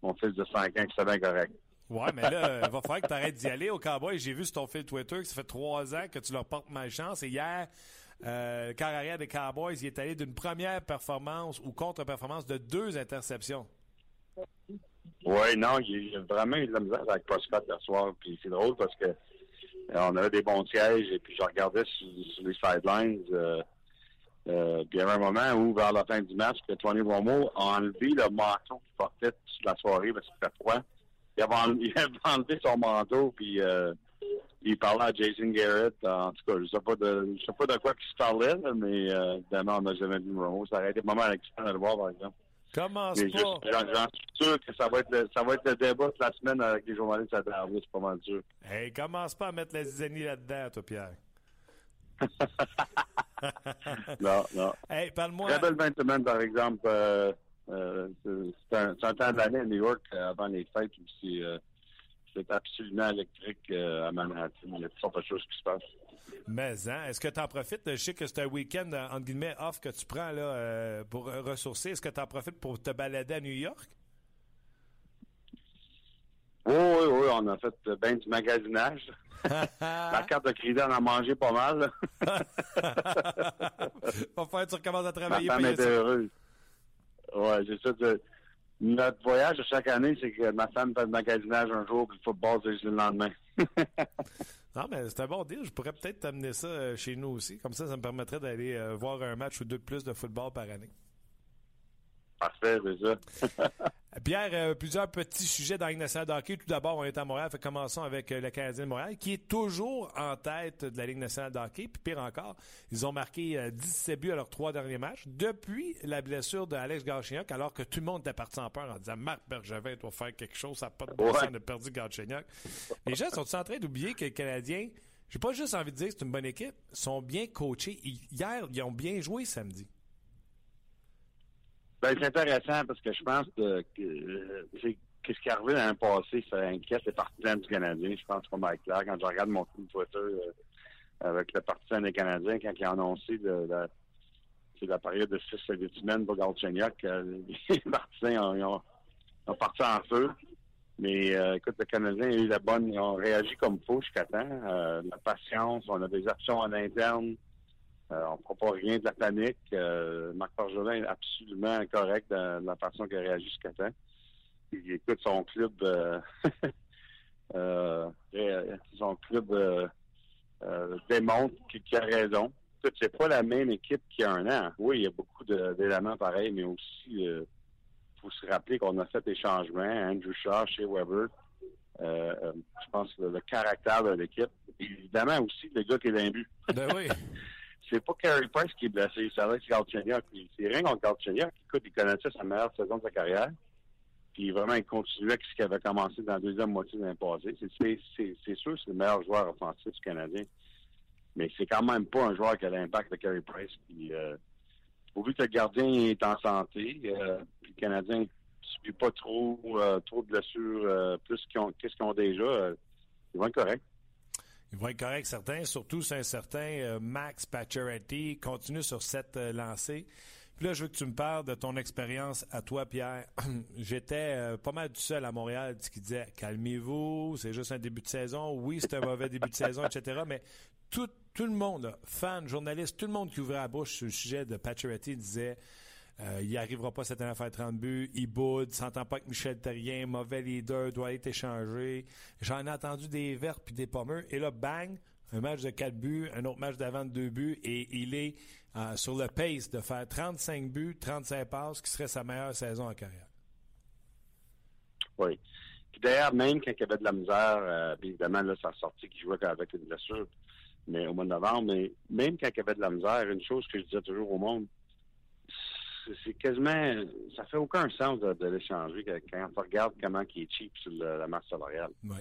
mon fils de 5 ans, que c'était bien correct.
Ouais, mais là, il va falloir que tu arrêtes d'y aller aux Cowboys. J'ai vu sur ton fil Twitter que ça fait trois ans que tu leur portes malchance. Et hier, euh, carrière arrière des Cowboys, il est allé d'une première performance ou contre-performance de deux interceptions.
Oui, non, a vraiment eu de la misère avec Prescott hier soir. Puis c'est drôle parce que euh, on avait des bons sièges et puis je regardais sur, les sidelines. Euh, euh, puis il y avait un moment où, vers la fin du match, que Tony Romo a enlevé le manteau qu'il portait toute la soirée parce qu'il fait froid. Il avait, enlevé, son manteau, puis il parlait à Jason Garrett. En tout cas, je ne sais pas de, je sais pas de quoi il se parlait, mais euh, évidemment, on n'a jamais vu Romo. Ça aurait été mal excitant de le voir, par exemple.
Comment pas.
J'en suis sûr que ça va, être le, ça va être le débat de la semaine avec les journalistes à Darwin, c'est pas mal sûr.
Hey, commence pas à mettre la zizanie là-dedans, toi, Pierre.
non, non.
Hey, parle-moi.
Très belle 20 semaines, par exemple. Euh, euh, c'est un, un, temps de l'année à New York euh, avant les fêtes aussi. Euh, c'est absolument électrique euh, à Manhattan. Il y a toutes sortes de choses qui se passent.
Mais hein, est-ce que tu en profites? Je sais que c'est un week-end, entre guillemets, off que tu prends là, euh, pour ressourcer. Est-ce que tu en profites pour te balader à New York?
Oui, oui, oui. On a fait bien du magasinage. La carte de crédit, on a mangé pas mal.
Va falloir que tu recommences à travailler.
Ma femme était heureuse. Ouais, j'ai ça. De notre voyage de chaque année, c'est que ma femme fait le magasinage un jour, puis le football, c'est le lendemain.
non, mais c'est un bon deal. Je pourrais peut-être t'amener ça euh, chez nous aussi. Comme ça, ça me permettrait d'aller euh, voir un match ou deux de plus de football par année.
Parfait, c'est ça.
Pierre, euh, plusieurs petits sujets dans la nationale de hockey. Tout d'abord, on est à Montréal. Fait commençons avec euh, le Canadien de Montréal, qui est toujours en tête de la Ligue nationale de hockey. Puis pire encore, ils ont marqué euh, 17 buts à leurs trois derniers matchs depuis la blessure d'Alex Galchenyuk, alors que tout le monde était parti en peur en disant Marc Bergevin doit faire quelque chose, ça n'a pas de bon sens de perdu Galchenyuk. Les gens sont en train d'oublier que les Canadiens, j'ai pas juste envie de dire que c'est une bonne équipe, sont bien coachés. Hier, ils ont bien joué samedi.
Ben, c'est intéressant parce que je pense que, c'est qu'est-ce qui est arrivé dans le passé, ça inquiète les partisans du Canadien. Je pense comme avec clair quand je regarde mon compte Twitter euh, avec le partisan des Canadiens, quand il a annoncé la, période de 6 à 8 semaines pour Galchenyuk, euh, les partisans ont, ont, parti en feu. Mais euh, écoute, le Canadien a eu la bonne, ils ont réagi comme il faut jusqu'à temps. la patience, on a des options en interne. Euh, on ne prend pas rien de la panique. Euh, Marc Pargelin est absolument correct dans, la façon qu'il a réagi jusqu'à temps. Il écoute son club euh, son club démontre qu'il a raison. C'est pas la même équipe qu'il y a un an. Oui, il y a beaucoup d'éléments pareils, mais aussi il faut se rappeler qu'on a fait des changements. Andrew Shaw chez Weber. je pense que le, caractère de l'équipe. Évidemment aussi le gars qui est but.
Ben oui.
c'est pas Carey Price qui est blessé, c'est Alex Galchenyuk. C'est rien contre Galchenyuk. Écoute, il connaissait sa meilleure saison de sa carrière. Puis vraiment, il continuait ce qu'il avait commencé dans la deuxième moitié de l'année passée. C'est sûr c'est le meilleur joueur offensif du Canadien. Mais c'est quand même pas un joueur qui a l'impact de Carey Price. Euh, pourvu que le gardien est en santé, euh, le Canadien ne subit pas trop, euh, trop de blessures, plus qu'ils ont, qu'est-ce qu'ils ont déjà, ils vont être corrects.
Ils vont être corrects, certains. Surtout, c'est un certain euh, Max Pacioretty continue sur cette euh, lancée. Puis là, je veux que tu me parles de ton expérience à toi, Pierre. J'étais euh, pas mal du seul à Montréal qui disait calmez-vous, c'est juste un début de saison. Oui, c'est un mauvais début de saison, etc. Mais tout, tout le monde, fans, journalistes, tout le monde qui ouvrait la bouche sur le sujet de Pacioretty disait euh, il arrivera pas cette année à faire 30 buts, il boude, s'entend pas avec Michel Terrien, mauvais leader, doit être échangé. J'en ai entendu des verts puis des pommeux. Et là, bang, un match de 4 buts, un autre match d'avant de 2 buts, et il est euh, sur le pace de faire 35 buts, 35 passes, qui serait sa meilleure saison en carrière.
Oui. Puis d'ailleurs, même quand il avait de la misère, euh, évidemment, là, ça a sorti qu'il jouait avec une blessure mais au mois de novembre, mais même quand il avait de la misère, une chose que je disais toujours au monde, c'est- quasiment, ça fait aucun sens de, de l'échanger quand, on regarde comment il est cheap sur le- la masse salariale.
Oui.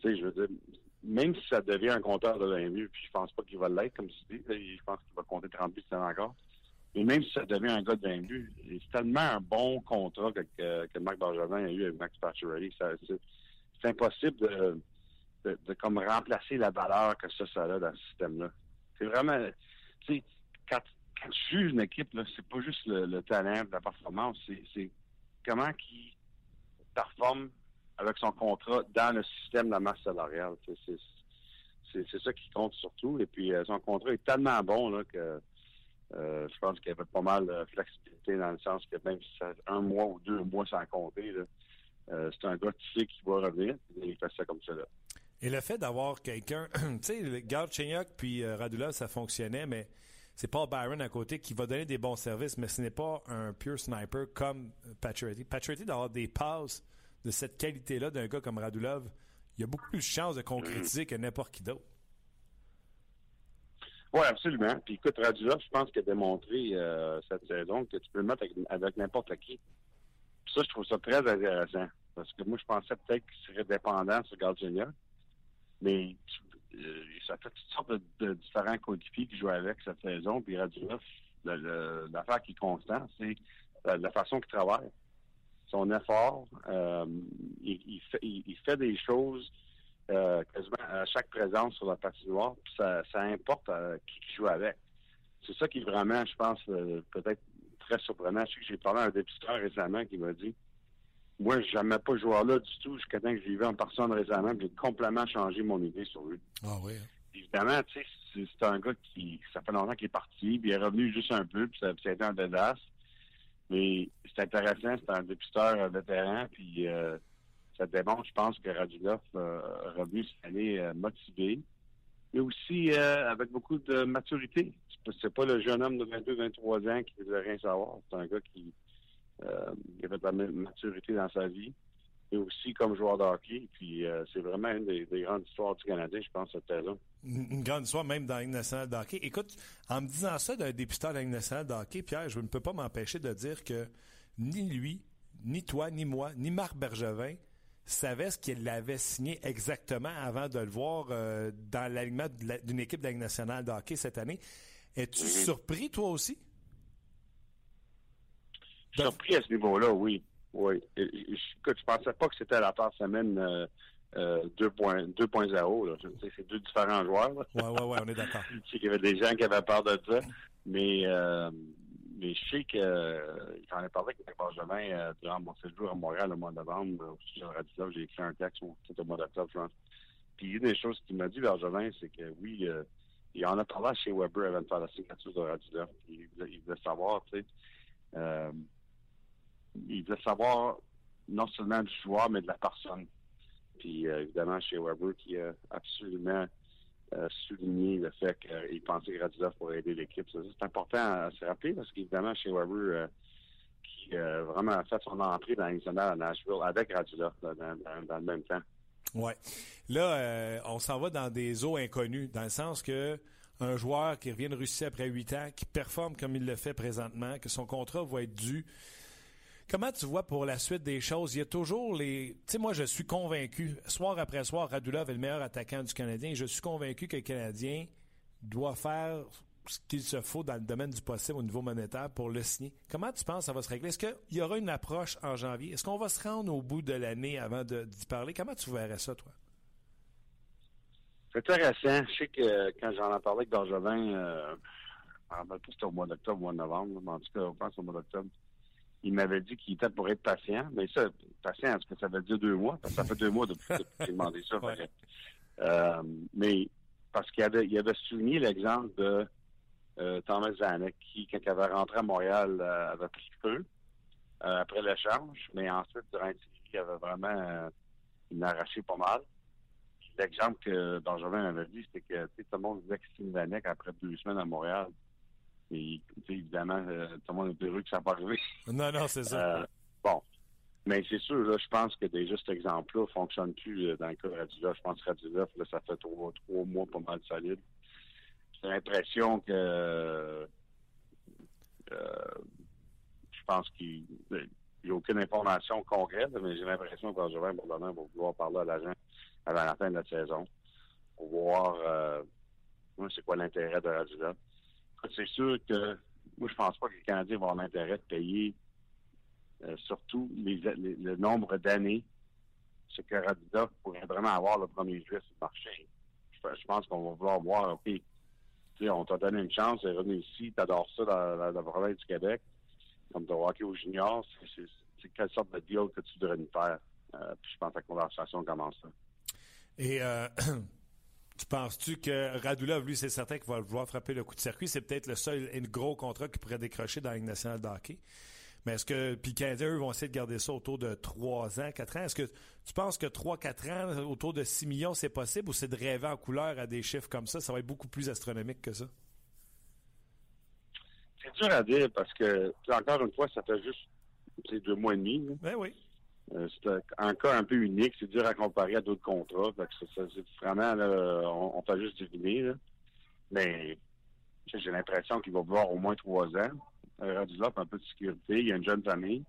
Tu sais, je veux dire, même si ça devient un compteur de 20 buts, puis je pense pas qu'il va l'être, comme tu dis, je pense qu'il va compter 30 buts cette année encore. Mais même si ça devient un gars de 20 buts, c'est tellement un bon contrat que, que, que Marc a eu avec Max Pacioretty. C'est impossible de, de, de comme remplacer la valeur que ça, ça a dans ce système-là. C'est vraiment, tu sais, quand, quand tu juges une équipe, c'est pas juste le, le talent, la performance, c'est- comment qu'il performe avec son contrat dans le système de la masse salariale. C'est- ça qui compte surtout. Et puis, euh, son contrat est tellement bon là, que euh, je pense qu'il y avait pas mal de flexibilité dans le sens que même si c'est un mois ou deux mois sans compter, euh, c'est un gars qui sait qu'il va revenir. Et il fait ça comme ça. Là.
Et le fait d'avoir quelqu'un, tu sais, Garde Chenyok puis Radulov, ça fonctionnait, mais c'est pas Byron à côté qui va donner des bons services, mais ce n'est pas un pure sniper comme Pacioretty. Pacioretty d'avoir des passes de cette qualité-là d'un gars comme Radulov, il y a beaucoup plus de chances de concrétiser que n'importe qui d'autre.
Oui, absolument. Puis écoute, Radulov, je pense qu'il a démontré euh, cette saison que tu peux le mettre avec, n'importe qui. Puis ça, je trouve ça très intéressant. Parce que moi, je pensais peut-être qu'il serait dépendant sur Gardenia. Mais tu- ça fait toutes sortes de, différents coéquipiers qui jouent avec cette saison. Puis Radulov, l'affaire qui est constante, c'est la, façon qu'il travaille. Son effort, euh, il, fait, des choses euh, quasiment à chaque présence sur la patinoire, puis ça, importe euh, qui, qui joue avec. C'est ça qui est vraiment, je pense, euh, peut-être très surprenant. Que j'ai parlé à un députeur récemment qui m'a dit Moi, je n'aimais pas ce joueur-là du tout jusqu'à temps que je vu en personne récemment, j'ai complètement changé mon idée sur lui.
Ah oui.
Évidemment, tu sais, c'est un gars qui, ça fait longtemps qu'il est parti, puis il est revenu juste un peu, puis ça, puis ça a été un désastre. Mais c'est intéressant, c'est un dépisteur euh, vétéran, puis euh, ça démontre, je pense, que Radulov euh, est revenu cette année euh, motivé, mais aussi euh, avec beaucoup de maturité. C'est pas- C'est pas le jeune homme de 22-23 ans qui ne veut rien savoir. C'est un gars qui, euh, qui avait de la ma- maturité dans sa vie, et aussi comme joueur de hockey. Puis euh, c'est vraiment une des, des grandes histoires du Canadien, je pense, cette saison.
Une grande histoire, même dans la Ligue nationale de hockey. Écoute, en me disant ça d'un dépisteur de la Ligue nationale de hockey, Pierre, je ne peux pas m'empêcher de dire que ni lui, ni toi, ni moi, ni Marc Bergevin savait ce qu'il avait signé exactement avant de le voir euh, dans l'alignement d'une équipe de la Ligue nationale de hockey cette année. Es-tu surpris, toi aussi?
Je surpris à ce niveau-là, oui. Oui. Je- Écoute, je pensais pas que c'était la part semaine euh, euh, 2.0. 2.0, là. Je sais, C'est deux différents joueurs.
ouais, ouais, on est d'accord.
Je sais qu'il y avait des gens qui avaient peur de ça. Mais, euh, mais je sais que euh, j'en ai parlé avec Benjamin euh, durant mon séjour à Montréal au mois de novembre. Au sujet de j'ai écrit un texte au, mois d'octobre, je pense. Puis une des choses qu'il m'a dit, Benjamin, c'est que oui, euh, il en a parlé chez Weber avant de faire la signature de. Puis Il voulait, il voulait savoir, tu sais, euh, il voulait savoir non seulement du joueur, mais de la personne. Puis euh, évidemment, chez Weber, qui a absolument euh, souligné le fait qu'il pensait que Radulov pourrait aider l'équipe. C'est important à se rappeler parce qu'évidemment, chez Weber, euh, qui a vraiment fait son entrée dans l'Arizona à Nashville avec Radulov dans, dans- le même temps.
Ouais. Là, on s'en va dans des eaux inconnues, dans le sens que un joueur qui revient de Russie après huit ans, qui performe comme il le fait présentement, que son contrat va être dû. Comment tu vois pour la suite des choses? Il y a toujours les. Tu sais, moi, je suis convaincu, soir après soir, Radulov est le meilleur attaquant du Canadien. Je suis convaincu que le Canadien doit faire ce qu'il se faut dans le domaine du possible au niveau monétaire pour le signer. Comment tu penses que ça va se régler? Est-ce qu'il y aura une approche en janvier? Est-ce qu'on va se rendre au bout de l'année avant d'y parler? Comment tu verrais ça, toi?
C'est intéressant. Je sais que quand j'en ai parlé avec Bergevin, euh, c'était au mois d'octobre, au mois de novembre, mais en tout cas, je pense au mois d'octobre, il m'avait dit qu'il était pour être patient. Mais ça, patient, est-ce que ça veut dire deux mois? Parce que ça fait deux mois depuis que j'ai demandé ça. euh, mais parce qu'il avait, il avait souligné l'exemple de euh, Thomas Zanek, qui, quand il avait rentré à Montréal, euh, avait pris feu euh, après l'échange, mais ensuite, durant une série, il avait vraiment il arraché pas mal. L'exemple que Benjamin avait dit, c'était que tout le monde disait que Steve Vanek, après deux semaines à Montréal, et évidemment, euh, tout le monde est heureux que ça n'a pas arrivé.
Non, non, c'est ça.
Euh, bon. Mais c'est sûr, là, je pense que déjà cet exemple-là ne fonctionne plus euh, dans le cas de Radulov. Je pense que Radulov, là, ça fait trois, trois mois pas mal solide. J'ai l'impression que je pense qu'il n'y a aucune information concrète, mais j'ai l'impression que Benjamin Bourdonnais va vouloir parler à l'agent avant la fin de la saison pour voir euh, c'est quoi l'intérêt de Radulov. C'est sûr que moi je pense pas que les Canadiens vont avoir l'intérêt de payer euh, surtout les, les, le nombre d'années ce que Radulov pourrait vraiment avoir le premier juillet sur le marché. Je, pense qu'on va vouloir voir, OK, on t'a donné une chance, t'es revenu ici, t'adores ça dans, dans la province du Québec, comme de hockey au junior, c'est quelle sorte de deal que tu devrais nous faire? Euh, puis je pense que la conversation commence là.
Et euh, tu penses-tu que Radulov, lui, c'est certain qu'il va vouloir frapper le coup de circuit? C'est peut-être le seul et gros contrat qu'il pourrait décrocher dans la Ligue nationale de hockey. Mais est-ce que, puis Canadiens, eux, vont essayer de garder ça autour de 3 ans, 4 ans? Est-ce que tu penses que 3-4 ans, autour de 6 millions, c'est possible ou c'est de rêver en couleur à des chiffres comme ça? Ça va être beaucoup plus astronomique que ça?
C'est dur à dire parce que, encore une fois, ça fait juste deux mois et demi.
Ben oui.
Euh, c'est un cas un peu unique. C'est dur à comparer à d'autres contrats. c'est vraiment, là, on, on, fait juste deviner. Là. Mais j'ai l'impression qu'il va vouloir au moins trois ans. Euh, Radulov, un peu de sécurité. Il y a une jeune famille.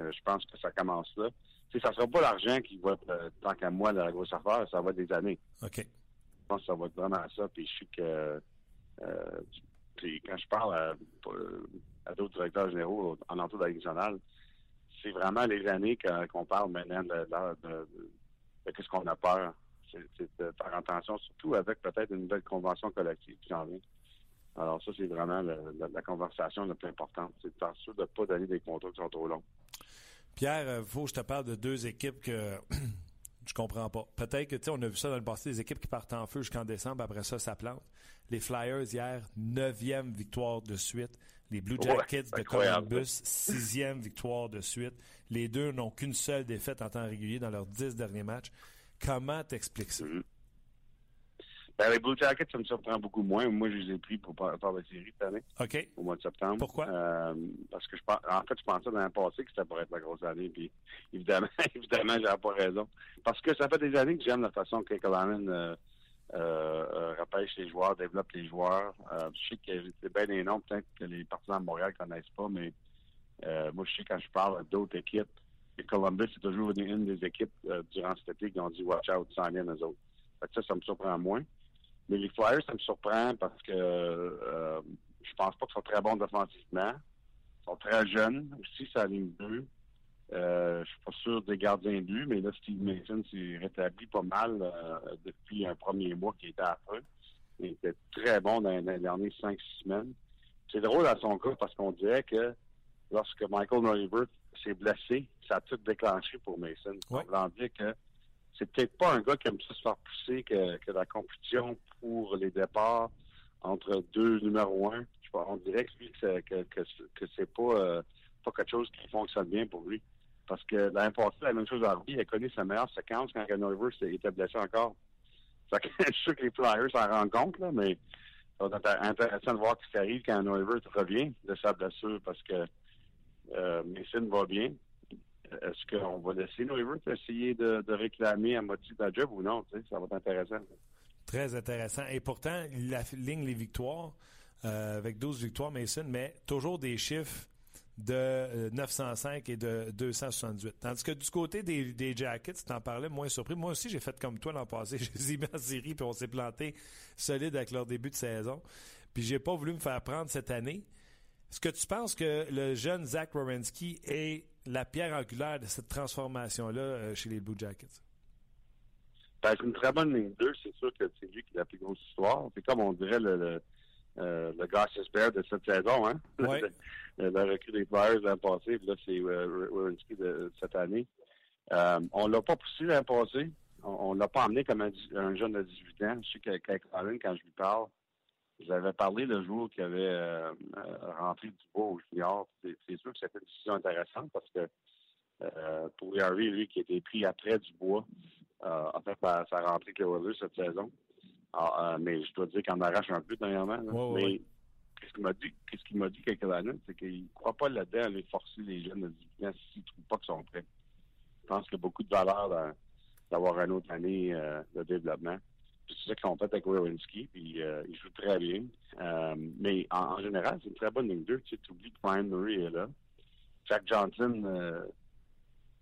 Euh, je pense que ça commence là. T'sais, ça sera pas l'argent qui va être, euh, tant qu'à moi, la grosse affaire. Ça va être des années.
OK.
Je pense que ça va être vraiment ça. Puis je sais que euh, puis quand je parle à, à d'autres directeurs généraux en entour de la nationale, c'est vraiment les années qu'on parle maintenant de, qu'est-ce qu'on a peur. C'est de faire attention, surtout avec peut-être une nouvelle convention collective qui en vient. Alors ça, c'est vraiment la, conversation la plus importante. C'est de faire de ne pas donner des contrats qui sont trop longs.
Pierre, il faut que je te parle de deux équipes que je comprends pas. Peut-être que, tu sais, on a vu ça dans le passé, des équipes qui partent en feu jusqu'en décembre, après ça, ça plante. Les Flyers, hier, neuvième victoire de suite. Les Blue Jackets ouais, de Columbus, sixième victoire de suite. Les deux n'ont qu'une seule défaite en temps régulier dans leurs dix derniers matchs. Comment t'expliques ça?
Mm -hmm. Ben, les Blue Jackets, ça me surprend beaucoup moins. Moi, je les ai pris pour faire la série cette année.
OK.
Au mois de septembre.
Pourquoi?
Euh, parce que je pense, en fait, je pensais dans l'année passée que c'était pour être la grosse année. Puis, évidemment, évidemment, j'avais pas raison. Parce que ça fait des années que j'aime la façon que euh, euh, repêche les joueurs, développe les joueurs. Euh, je sais que c'est bien des noms, peut-être que les partisans de Montréal connaissent pas, mais euh, moi, je sais quand je parle d'autres équipes, et Columbus, c'est toujours une, une, des équipes euh, durant cet été qui ont dit Watch out, sans rien aux autres. Fait que ça, ça me surprend moins. Mais les Flyers, ça me surprend parce que euh, je pense pas qu'ils sont très bons défensivement. Ils sont très jeunes. Aussi, ça ligne 2. Euh, je suis pas sûr des gardiens de but, mais là, Steve Mason s'est rétabli pas mal euh, depuis un premier mois qui était affreux. Il était très bon dans, dans les dernières 5-6 semaines. C'est drôle à son cas parce qu'on dirait que lorsque Michael Neuber s'est blessé, ça a tout déclenché pour Mason.
Ouais.
On dire que c'est peut-être pas un gars qui aime ça se faire pousser que, que la compétition pour les départs entre deux numéros un. Je sais pas, on dirait que lui que, que, que, que c'est pas, euh, pas quelque chose qui fonctionne bien pour lui. Parce que l'année passée, la même chose à lui, il a connu sa meilleure séquence quand Neuver était blessé encore. Fait je suis sûr que les Flyers s'en rendent compte, là, mais ça va être intéressant de voir ce qui arrive quand Neuver revient de sa blessure parce que euh, Mason va bien. Est-ce qu'on va laisser Neuver essayer de, de, réclamer à moitié de la job ou non? Ça va être intéressant.
Très intéressant. Et pourtant, il ligne les victoires euh, avec 12 victoires, Mason, mais toujours des chiffres de 905 et de 278. Tandis que du côté des, Jackets, tu t'en parlais, moins surpris. Moi aussi, j'ai fait comme toi l'an passé. Je les ai mis en série, puis on s'est planté solide avec leur début de saison. Puis j'ai pas voulu me faire prendre cette année. Est-ce que tu penses que le jeune Zach Wierenski est la pierre angulaire de cette transformation-là chez les Blue Jackets?
Ben, c'est une très bonne ligne 2. C'est sûr que c'est lui qui a la plus grosse histoire. C'est comme on dirait le, euh, le Gossip Bear de cette saison. Hein?
Ouais.
le, le recrue des Flyers l'an passé. Puis là, c'est euh, Wierenski de cette année. Euh, on l'a pas poussé l'an passé. On, on l'a pas emmené comme un, un, jeune de 18 ans. Je sais qu'avec Colin, quand je lui parle, j'avais parlé le jour qu'il avait euh, rentré du bois au junior. C'est sûr que c'était une décision intéressante parce que euh, pour Harry, lui, qui a été pris après du bois, euh, en fait, ben, ça a rentré avec les cette saison. Ah, euh, mais je dois dire qu'on arrache un peu dernièrement.
Ouais,
mais
ouais.
qu'est-ce qu'il m'a dit? Qu'est-ce qu'il m'a dit quelques années? C'est qu'il ne croit pas là-dedans à aller forcer les jeunes 18 ans s'ils ne trouvent pas qu'ils sont prêts. Je pense qu'il y a beaucoup de valeur d'avoir une autre année euh, de développement. Puis C'est ça qu'ils ont fait avec Wierenski, puis euh, il joue très bien. Euh, mais en, en général, c'est une très bonne ligne 2. Tu sais, oublies que Brian Murray est là. Jack Johnson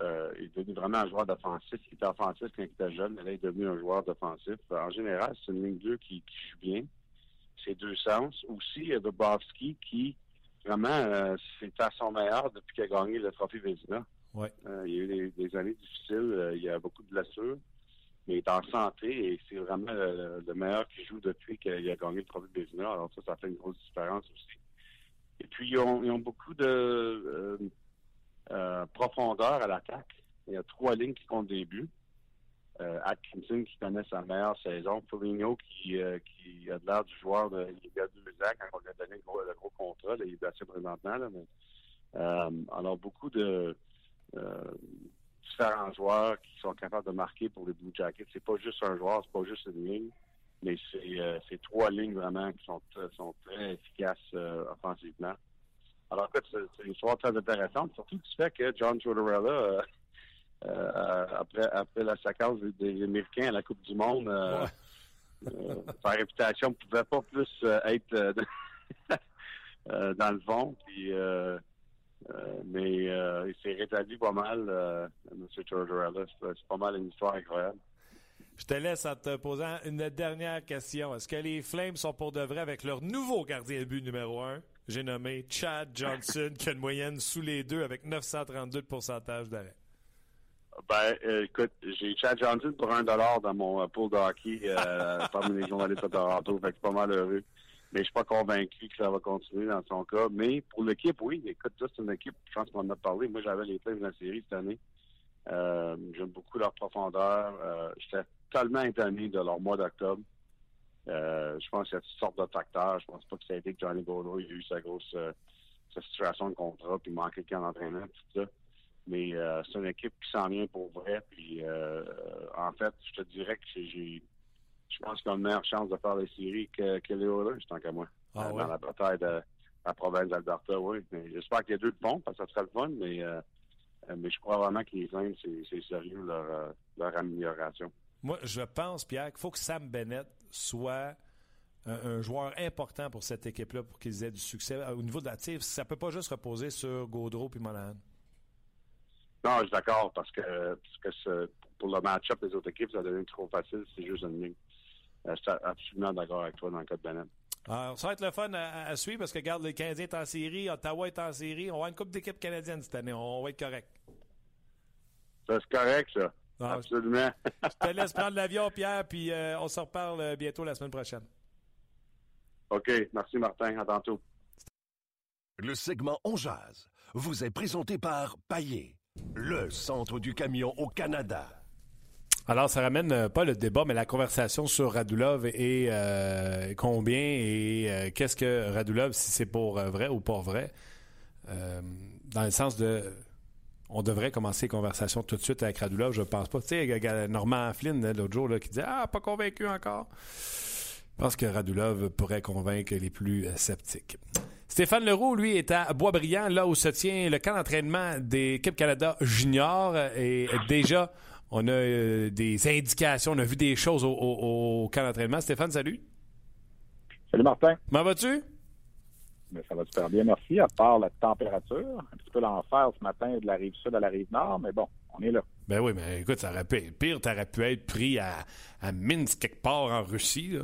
euh, euh, est devenu vraiment un joueur d'offensif. Il était offensif quand il était jeune, mais là, il est devenu un joueur d'offensif. En général, c'est une ligne 2 qui, qui joue bien. C'est deux sens. Aussi, il y a Bobrovski qui, vraiment, euh, c'est à son meilleur depuis qu'il a gagné le trophée Vézina.
Ouais.
Euh, il y a eu des, des années difficiles. il y a beaucoup de blessures. Mais il est en santé et c'est vraiment le, le meilleur qui joue depuis qu'il a gagné le trophée Vézina. Alors ça, ça fait une grosse différence aussi. Et puis, ils ont, ils ont beaucoup de euh, profondeur à l'attaque. Il y a trois lignes qui comptent des buts. Euh, Atkinson qui connaît sa meilleure saison. Foligno qui, euh, qui a de l'air du joueur de, il y a deux ans quand on lui a donné le gros, contrat. Il est assez présentement. Là, euh, alors, beaucoup de euh, différents joueurs qui sont capables de marquer pour les Blue Jackets. C'est pas juste un joueur, c'est pas juste une ligne, mais c'est trois lignes vraiment qui sont, très efficaces offensivement. Alors, écoute, c'est c'est une histoire très intéressante, surtout du fait que John Tortorella, euh, euh, après, après la séquence des, Américains à la Coupe du Monde, euh, euh, sa réputation ne pouvait pas plus être dans le fond. Puis, euh, mais euh, il s'est rétabli pas mal, euh, M. Tortorella. C'est c'est pas mal une histoire incroyable.
Je te laisse en te posant une dernière question. Est-ce que les Flames sont pour de vrai avec leur nouveau gardien de but numéro un? J'ai nommé Chad Johnson, qui a une moyenne sous les deux avec 932 de pourcentage d'arrêt.
Ben, euh, écoute, j'ai Chad Johnson pour un dollar dans mon euh, pool de hockey euh, parmi les journalistes de Toronto. Fait que c'est pas mal heureux. Mais je suis pas convaincu que ça va continuer dans son cas. Mais pour l'équipe, oui. Écoute, ça, c'est une équipe, je pense qu'on en a parlé. Moi, j'avais les Flames dans la série cette année. Euh, J'aime beaucoup leur profondeur. Euh, J'étais tellement étonné de leur mois d'octobre. Euh, je pense qu'il y a toutes sortes de facteurs. Je pense pas que ça a été que Johnny Gaudreau a eu sa grosse euh, sa situation de contrat, puis il manquait quelqu'un d'entraînement, tout ça. Mais euh, c'est une équipe qui s'en vient pour vrai. Puis en fait, je te dirais que j'ai- je pense qu'on a une meilleure chance de faire les séries que, que les Oilers, tant qu'à moi.
Ah ouais?
Dans la bataille de la province d'Alberta, oui. Mais J'espère qu'il y a deux de bons, parce que ça serait le fun, mais, mais je crois vraiment que les Flames, c'est sérieux leur, leur amélioration.
Moi, je pense, Pierre, qu'il faut que Sam Bennett soit un, un joueur important pour cette équipe-là pour qu'ils aient du succès. Au niveau de la tire, ça peut pas juste reposer sur Gaudreau puis Monahan.
Non, je suis d'accord, parce que, parce que pour le match-up des autres équipes, ça devient trop facile, c'est juste une ligne. Euh, Je suis absolument d'accord avec toi dans le cas de Bennett.
Alors, ça va être le fun à, à suivre parce que, regarde, les Canadiens est en série, Ottawa est en série. On va avoir une coupe d'équipes canadiennes cette année. On va être correct.
Ça, c'est correct, ça.
Ah,
Absolument.
Je te laisse prendre l'avion, Pierre, puis euh, on se reparle euh, bientôt la semaine prochaine.
OK. Merci, Martin. À tantôt.
Le segment On Jazz vous est présenté par Paillé, le centre du camion au Canada.
Alors, ça ramène euh, pas le débat, mais la conversation sur Radulov et euh, combien et euh, qu'est-ce que Radulov, si c'est pour euh, vrai ou pas vrai. Euh, dans le sens de. On devrait commencer les conversations tout de suite avec Radulov, je pense pas. Tu sais, Norman Flynn, là, l'autre jour, là, qui disait Ah, pas convaincu encore. Je pense que Radulov pourrait convaincre les plus euh, sceptiques. Stéphane Leroux, lui, est à Boisbriand, là où se tient le camp d'entraînement des équipes Canada junior. Et déjà, on a euh, des indications, on a vu des choses au, au- au camp d'entraînement. Stéphane, salut.
Salut Martin.
Comment vas-tu?
Mais ça va super bien, merci, à part la température. Un petit peu l'enfer ce matin de la rive sud à la rive nord, mais bon, on est là.
Ben oui, mais écoute, ça aurait pu être pire. Tu aurais pu être pris à, à Minsk, quelque part en Russie.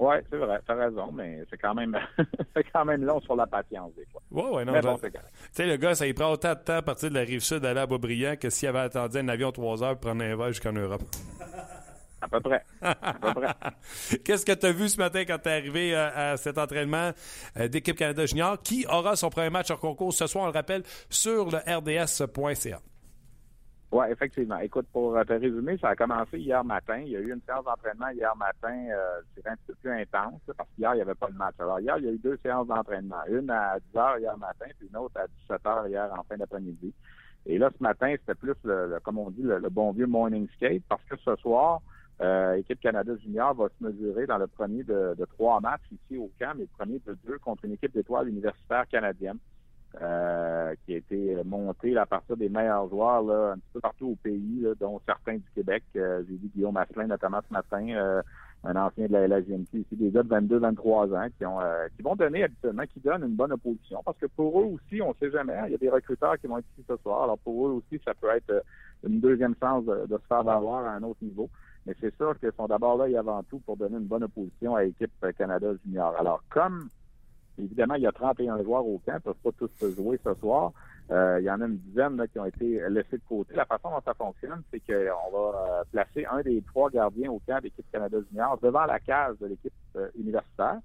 Oui, c'est vrai, t'as raison, mais c'est quand même c'est quand même long sur la patience des fois.
Oui, oui, non.
Mais bon.
Tu sais, le gars, ça il prend autant de temps à partir de la rive sud à Beaubriand que s'il avait attendu un avion trois heures pour prendre un vol jusqu'en Europe.
À peu près. À peu près.
Qu'est-ce que tu as vu ce matin quand tu es arrivé euh, à cet entraînement euh, d'équipe Canada Junior? Qui aura son premier match hors concours ce soir, on le rappelle, sur le rds.ca.
Oui, effectivement. Écoute, pour euh, te résumer, ça a commencé hier matin. Il y a eu une séance d'entraînement hier matin, euh, je dirais un petit peu plus intense, parce qu'hier, il n'y avait pas de match. Alors, hier, il y a eu deux séances d'entraînement. Une à 10 h hier matin, puis une autre à 17 h hier en fin d'après-midi. Et là, ce matin, c'était plus, le, le- comme on dit, le, le bon vieux morning skate, parce que ce soir, euh, équipe Canada Junior va se mesurer dans le premier de, de trois matchs ici au camp, mais le premier de deux contre une équipe d'étoiles universitaires canadienne. euh, qui a été montée à partir des meilleurs joueurs là, un petit peu partout au pays, là, dont certains du Québec. Euh, J'ai vu Guillaume Asselin notamment ce matin, euh, un ancien de la LHJMQ ici, des de 22-23 ans qui ont euh, qui vont donner habituellement, qui donnent une bonne opposition. Parce que pour eux aussi, on ne sait jamais, hein, il y a des recruteurs qui vont être ici ce soir. Alors pour eux aussi, ça peut être euh, une deuxième chance de, de se faire valoir à un autre niveau. Mais c'est sûr qu'ils sont d'abord là et avant tout pour donner une bonne opposition à l'équipe euh, Canada Junior. Alors, comme évidemment, il y a 31 joueurs au camp, ils ne peuvent pas tous se jouer ce soir. Euh, il y en a une dizaine qui ont été laissés de côté. La façon dont ça fonctionne, c'est qu'on va euh, placer un des trois gardiens au camp d'équipe Canada Junior devant la case de l'équipe universitaire.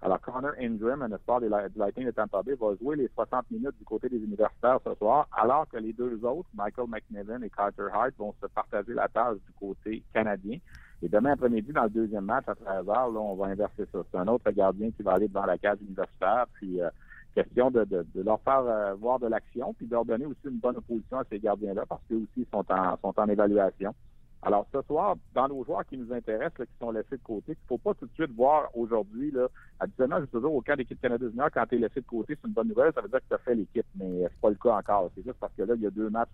Alors, Connor Ingram, un espoir des Lightning de Tampa Bay, va jouer les 60 minutes du côté des universitaires ce soir, alors que les deux autres, Michael McNevin et Carter Hart, vont se partager la tâche du côté canadien. Et demain après-midi, dans le deuxième match, à 13h, là, on va inverser ça. C'est un autre gardien qui va aller devant la case universitaire, puis euh, question de, de, de leur faire euh, voir de l'action, puis de leur donner aussi une bonne opposition à ces gardiens-là, parce qu'eux aussi sont en, sont en évaluation. Alors, ce soir, dans nos joueurs qui nous intéressent, là, qui sont laissés de côté, il ne faut pas tout de suite voir aujourd'hui, là, habituellement, je dis toujours au camp d'équipe Canada Junior, quand tu es laissé de côté, c'est une bonne nouvelle, ça veut dire que tu as fait l'équipe, mais c'est pas le cas encore. C'est juste parce que là, il y a deux matchs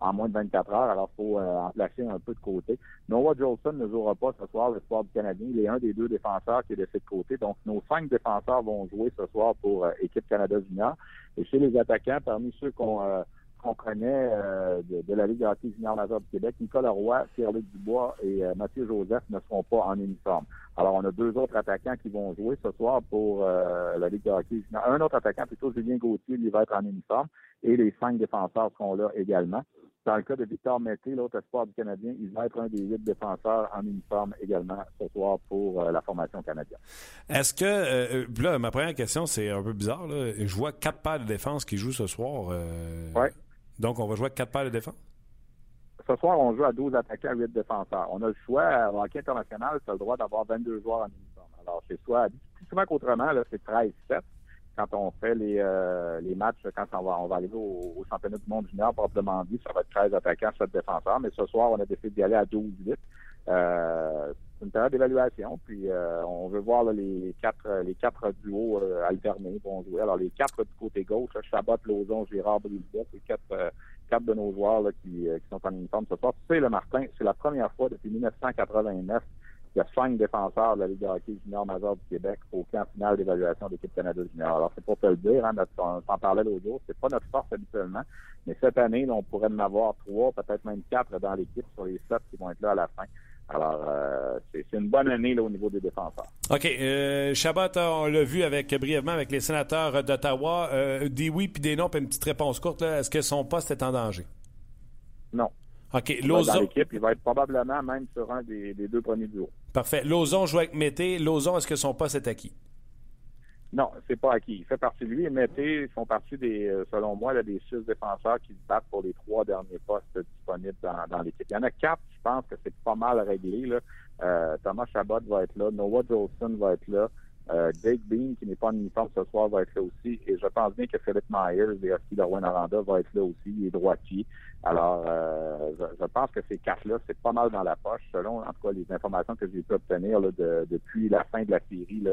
en, moins de 24 heures, alors il faut euh, en placer un peu de côté. Noah Jolson ne jouera pas ce soir, l'espoir du Canadien. Il est un des deux défenseurs qui est laissé de côté. Donc, nos cinq défenseurs vont jouer ce soir pour euh, équipe Canada Junior. Et chez les attaquants, parmi ceux qu'on euh, qu'on connaît euh, de, de la Ligue de hockey junior major du Québec, Nicolas Roy, Pierre-Luc Dubois et euh, Mathieu Joseph ne seront pas en uniforme. Alors, on a deux autres attaquants qui vont jouer ce soir pour euh, la Ligue de hockey junior. Un autre attaquant, plutôt Julien Gauthier, lui va être en uniforme. Et les cinq défenseurs seront là également. Dans le cas de Victor Mété, l'autre espoir du Canadien, il va être un des huit défenseurs en uniforme également ce soir pour euh, la formation canadienne.
Est-ce que. euh, là, ma première question, c'est un peu bizarre. Là. Je vois quatre paires de défense qui jouent ce soir. euh,
Ouais.
Donc, on va jouer avec quatre paires de défense?
Ce soir, on joue à 12 attaquants, 8 défenseurs. On a le choix, au hockey international, tu as le droit d'avoir 22 joueurs en uniforme. Alors, c'est soit, plus souvent qu'autrement, c'est 13-7 quand on fait les, euh, les matchs, quand on va, on va arriver au, au championnat du monde junior, proprement dit, ça va être 13 attaquants, 7 défenseurs. Mais ce soir, on a décidé d'y aller à 12-8. Euh, c'est une période d'évaluation, puis euh, on veut voir les quatre les quatre duos euh, alternés vont jouer. Alors les quatre du côté gauche, Chabot, Lozon, Girard, Brisebois, c'est quatre euh, quatre de nos joueurs là, qui, euh, qui sont en uniforme ce soir. Sais, le Martin, c'est la première fois depuis 1989 qu'il y a cinq défenseurs de la Ligue de hockey junior major du Québec au camp final d'évaluation d'équipe Canada junior. Alors, c'est pour te le dire, hein, on s'en parlait l'autre jour, c'est pas notre force habituellement, mais cette année, on pourrait en avoir trois, peut-être même quatre dans l'équipe sur les sept qui vont être là à la fin. Alors, euh, c'est une bonne année là, au niveau des défenseurs.
OK. Euh, Chabot, on l'a vu avec, brièvement avec les sénateurs d'Ottawa. Euh, des oui puis des non, puis une petite réponse courte. Est-ce que son poste est en danger?
Non.
OK.
Il va être dans l'équipe, il va être probablement même sur un des, des deux premiers duos.
Parfait. Lozon joue avec Mété. Lozon, est-ce que son poste est acquis?
Non, c'est pas acquis. Il fait partie de lui Mété ils font partie des, euh, selon moi, là, des six défenseurs qui se battent pour les trois derniers postes disponibles dans, dans l'équipe. Il y en a quatre, je pense que c'est pas mal réglé. Là. Euh, Thomas Chabot va être là, Noah Jolson va être là, euh, Jake Bean, qui n'est pas en uniforme ce soir, va être là aussi. Et je pense bien que Philippe Myers et Husky de Aranda va être là aussi, il est droitier. Alors, euh, je, je pense que ces quatre-là, c'est pas mal dans la poche, selon en tout cas les informations que j'ai pu obtenir là, de- depuis la fin de la série là,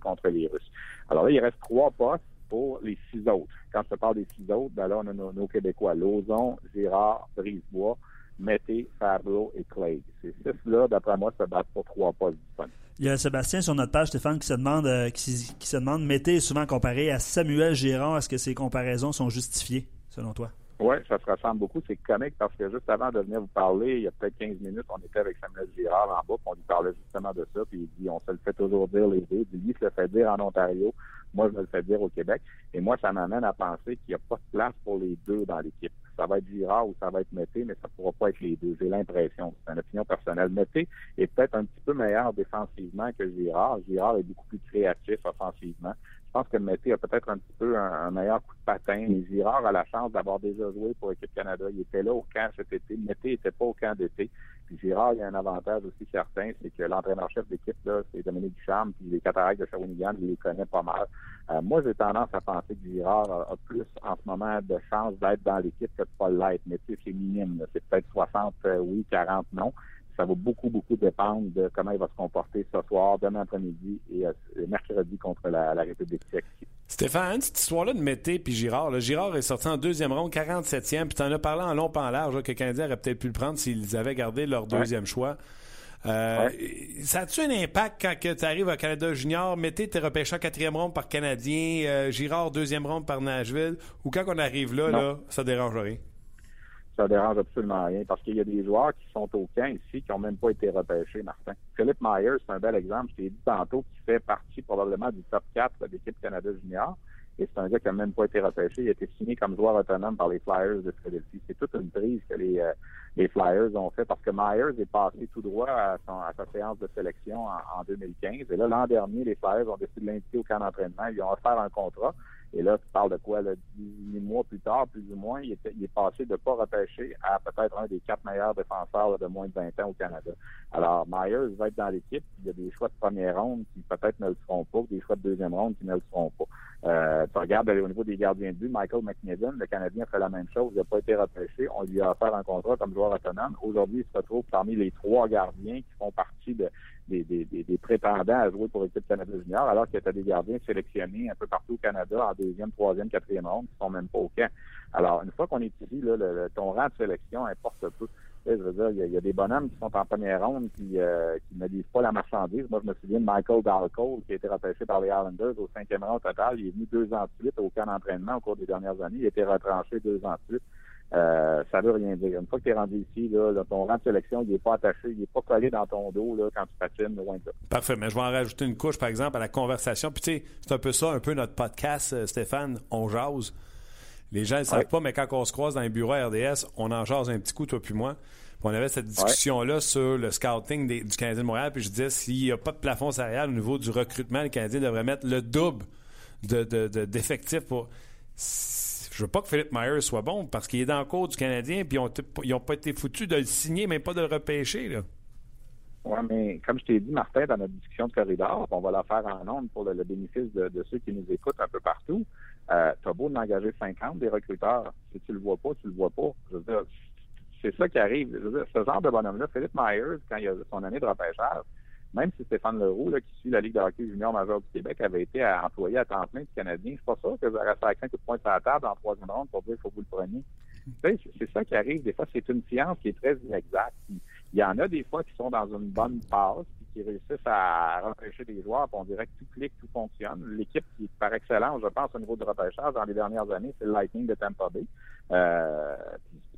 contre les Russes. Alors là, il reste trois postes pour les six autres. Quand je parle des six autres, ben là, on a nos, nos Québécois, Lozon, Girard, Brisebois, Mété, Fabreau et Clay. Ces six-là, d'après moi, se battent pour trois postes disponibles.
Il y a Sébastien sur notre page, Stéphane, qui se demande, euh, qui, se demande, Mété est souvent comparé à Samuel Girard. Est-ce que ces comparaisons sont justifiées, selon toi?
Oui, ça se ressemble beaucoup. C'est comique parce que juste avant de venir vous parler, il y a peut-être 15 minutes, on était avec Samuel Girard en bas, on lui parlait justement de ça, puis il dit on se le fait toujours dire les deux. Lui, se le fait dire en Ontario, moi, je me le fais dire au Québec. Et moi, ça m'amène à penser qu'il n'y a pas de place pour les deux dans l'équipe. Ça va être Girard ou ça va être Mété, mais ça ne pourra pas être les deux. J'ai l'impression. C'est une opinion personnelle. Mété est peut-être un petit peu meilleur défensivement que Girard. Girard est beaucoup plus créatif offensivement. Je pense que Mété a peut-être un petit peu un, meilleur coup de patin. Mais Girard a la chance d'avoir déjà joué pour l'équipe Canada. Il était là au camp cet été. Mété n'était pas au camp d'été. Puis Girard, il y a un avantage aussi certain, c'est que l'entraîneur-chef d'équipe, là, c'est Dominique Ducharme, puis les cataractes de Shawinigan, il les connaît pas mal. Euh, moi, j'ai tendance à penser que Girard a, plus en ce moment de chance d'être dans l'équipe que de pas l'être. Mais c'est minime. C'est peut-être 60 euh, oui, 40 non ça va beaucoup, beaucoup dépendre de comment il va se comporter ce soir, demain après-midi et euh, mercredi contre la, République tchèque.
Stéphane, cette histoire-là de Mété puis Girard, là, Girard est sorti en deuxième ronde, 47e, puis tu en as parlé en long, pas en large, que le Canadien aurait peut-être pu le prendre s'ils avaient gardé leur deuxième choix. Euh, ça a-tu un impact quand tu arrives à Canada Junior? Mété, t'es repêché en quatrième ronde par Canadien, euh, Girard, deuxième ronde par Nashville, ou quand on arrive là, là ça dérange rien?
Ça dérange absolument rien parce qu'il y a des joueurs qui sont au camp ici qui n'ont même pas été repêchés, Martin. Philippe Myers, c'est un bel exemple. Je t'ai dit tantôt qu'il fait partie probablement du top 4 de l'équipe Canada Junior. Et c'est un gars qui n'a même pas été repêché. Il a été signé comme joueur autonome par les Flyers de Philadelphie. C'est toute une prise que les, euh, Flyers ont fait parce que Myers est passé tout droit à, sa séance de sélection en, en 2015. Et là, l'an dernier, les Flyers ont décidé de l'inviter au camp d'entraînement. Ils ont offert un contrat. Et là, tu parles de quoi, là, 18 mois plus tard, plus ou moins, il, est passé de pas repêcher à peut-être un des quatre meilleurs défenseurs de moins de 20 ans au Canada. Alors, Myers va être dans l'équipe. Il y a des choix de première ronde qui peut-être ne le seront pas, des choix de deuxième ronde qui ne le seront pas. Euh, tu regardes au niveau des gardiens de but, Michael McNevin, le Canadien fait la même chose. Il n'a pas été repêché. On lui a offert un contrat comme joueur autonome. Aujourd'hui, il se retrouve parmi les trois gardiens qui font partie de, des, des, des, prétendants à jouer pour l'équipe Canada Junior, alors qu'il y a des gardiens sélectionnés un peu partout au Canada en deuxième, troisième, quatrième ronde qui sont même pas au camp. Alors, une fois qu'on est ici, là, le, ton rang de sélection importe peu. Je veux dire, il y, a, des bonhommes qui sont en première ronde qui, euh, qui ne disent pas la marchandise. Moi, je me souviens de Michael Dalcole, qui a été repêché par les Islanders au cinquième rang total. Il est venu deux ans de suite au camp d'entraînement au cours des dernières années. Il a été retranché deux ans de suite. Euh, ça veut rien dire. Une fois que tu es rendu ici, là, ton rang de sélection, il n'est pas attaché, il n'est pas collé dans ton dos là, quand tu patines, loin de ça.
Parfait, mais je vais en rajouter une couche, par exemple, à la conversation. Puis tu sais, c'est un peu ça, un peu notre podcast, euh, Stéphane, on jase. Les gens ne savent pas, mais quand on se croise dans les bureaux RDS, on en jase un petit coup, toi puis moi. on avait cette discussion-là sur le scouting du Canadien de Montréal, puis je disais, s'il n'y a pas de plafond salarial au niveau du recrutement, le Canadien devrait mettre le double d'effectifs de, pour je veux pas que Philippe Myers soit bon parce qu'il est dans le cours du Canadien puis ils n'ont pas été foutus de le signer, mais pas de le repêcher. Là.
Oui, mais comme je t'ai dit, Martin, dans notre discussion de corridor, on va la faire en nombre pour le, bénéfice de, ceux qui nous écoutent un peu partout. Euh, tu as beau d'engager 50 des recruteurs. Si tu le vois pas, tu le vois pas. Je veux dire, c'est ça qui arrive. Ce genre de bonhomme-là, Philippe Myers, quand il a son année de repêchage, même si Stéphane Leroux, là, qui suit la Ligue de hockey junior majeur du Québec, avait été employé à temps plein du Canadien, c'est pas ça que coup de poing sur la table en troisième ronde pour dire qu'il faut que vous le preniez. C'est ça qui arrive. Des fois, c'est une science qui est très inexacte. Il y en a des fois qui sont dans une bonne passe qui réussissent à repêcher des joueurs, puis on dirait que tout clique, tout fonctionne. L'équipe qui est par excellence, je pense, au niveau de repêchage dans les dernières années, c'est le Lightning de Tampa Bay. Euh,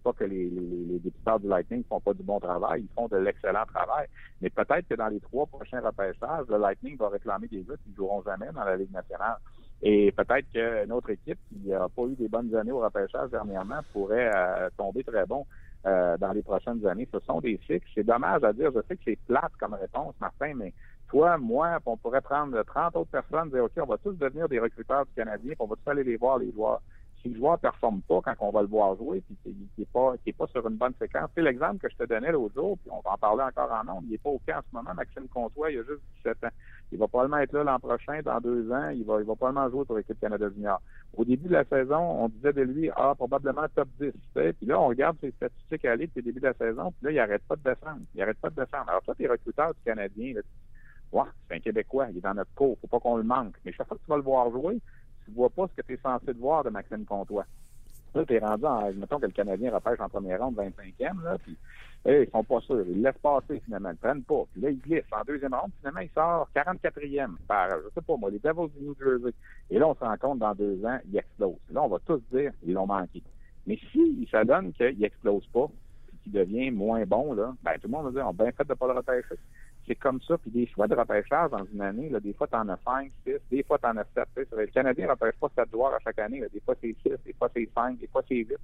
pas que les, les, députés du Lightning font pas du bon travail, ils font de l'excellent travail. Mais peut-être que dans les trois prochains repêchages, le Lightning va réclamer des gars qui ne joueront jamais dans la Ligue nationale. Et peut-être qu'une autre équipe qui n'a pas eu des bonnes années au repêchage dernièrement pourrait euh, tomber très bon euh, dans les prochaines années. Ce sont des cycles. C'est dommage à dire. Je sais que c'est plate comme réponse, Martin, mais toi, moi, on pourrait prendre 30 autres personnes et dire, OK, on va tous devenir des recruteurs du Canadien, on va tous aller les voir, les joueurs si le joueur ne performe pas quand on va le voir jouer, puis qu'il n'est pas, pas sur une bonne séquence. C'est l'exemple que je te donnais l'autre jour, puis on va en parler encore en nombre. Il n'est pas au camp en ce moment, Maxime Comtois, il a juste 17 ans. Il va probablement être là l'an prochain, dans deux ans, il va, il va probablement jouer pour l'équipe Canada Junior. Au début de la saison, on disait de lui, ah, probablement top 10. Puis là, on regarde ses statistiques aller depuis le début de la saison, puis là, il n'arrête pas de descendre. Il n'arrête pas de descendre. Alors, toi, tes recruteurs du Canadien, là, ouais, c'est un Québécois, il est dans notre cours, faut pas qu'on le manque. Mais chaque fois que tu vas le voir jouer, tu vois pas ce que tu es censé voir de Maxime Comtois. Là, t'es rendu en, mettons que le Canadien repêche en première ronde 25e, là, puis ils sont pas sûrs. Ils laissent passer, finalement. Ils prennent pas. Puis là, ils glissent. En deuxième ronde, finalement, il sort 44e par, je sais pas moi, les Devils du New Jersey. Et là, on se rend compte, dans deux ans, il explose. Là, on va tous dire, ils l'ont manqué. Mais si ça donne qu'il explose pas, puis qu'il devient moins bon, là, ben, tout le monde va dire, on a bien fait de pas le repêcher. C'est comme ça. Puis des choix de repêchage dans une année, là, des fois, tu en as 5, 6, des fois, tu en as 7. Le Canadien ne repêche pas 7 doigts à chaque année. Là. Des fois, c'est 6, des fois, c'est 5, des fois, c'est 8.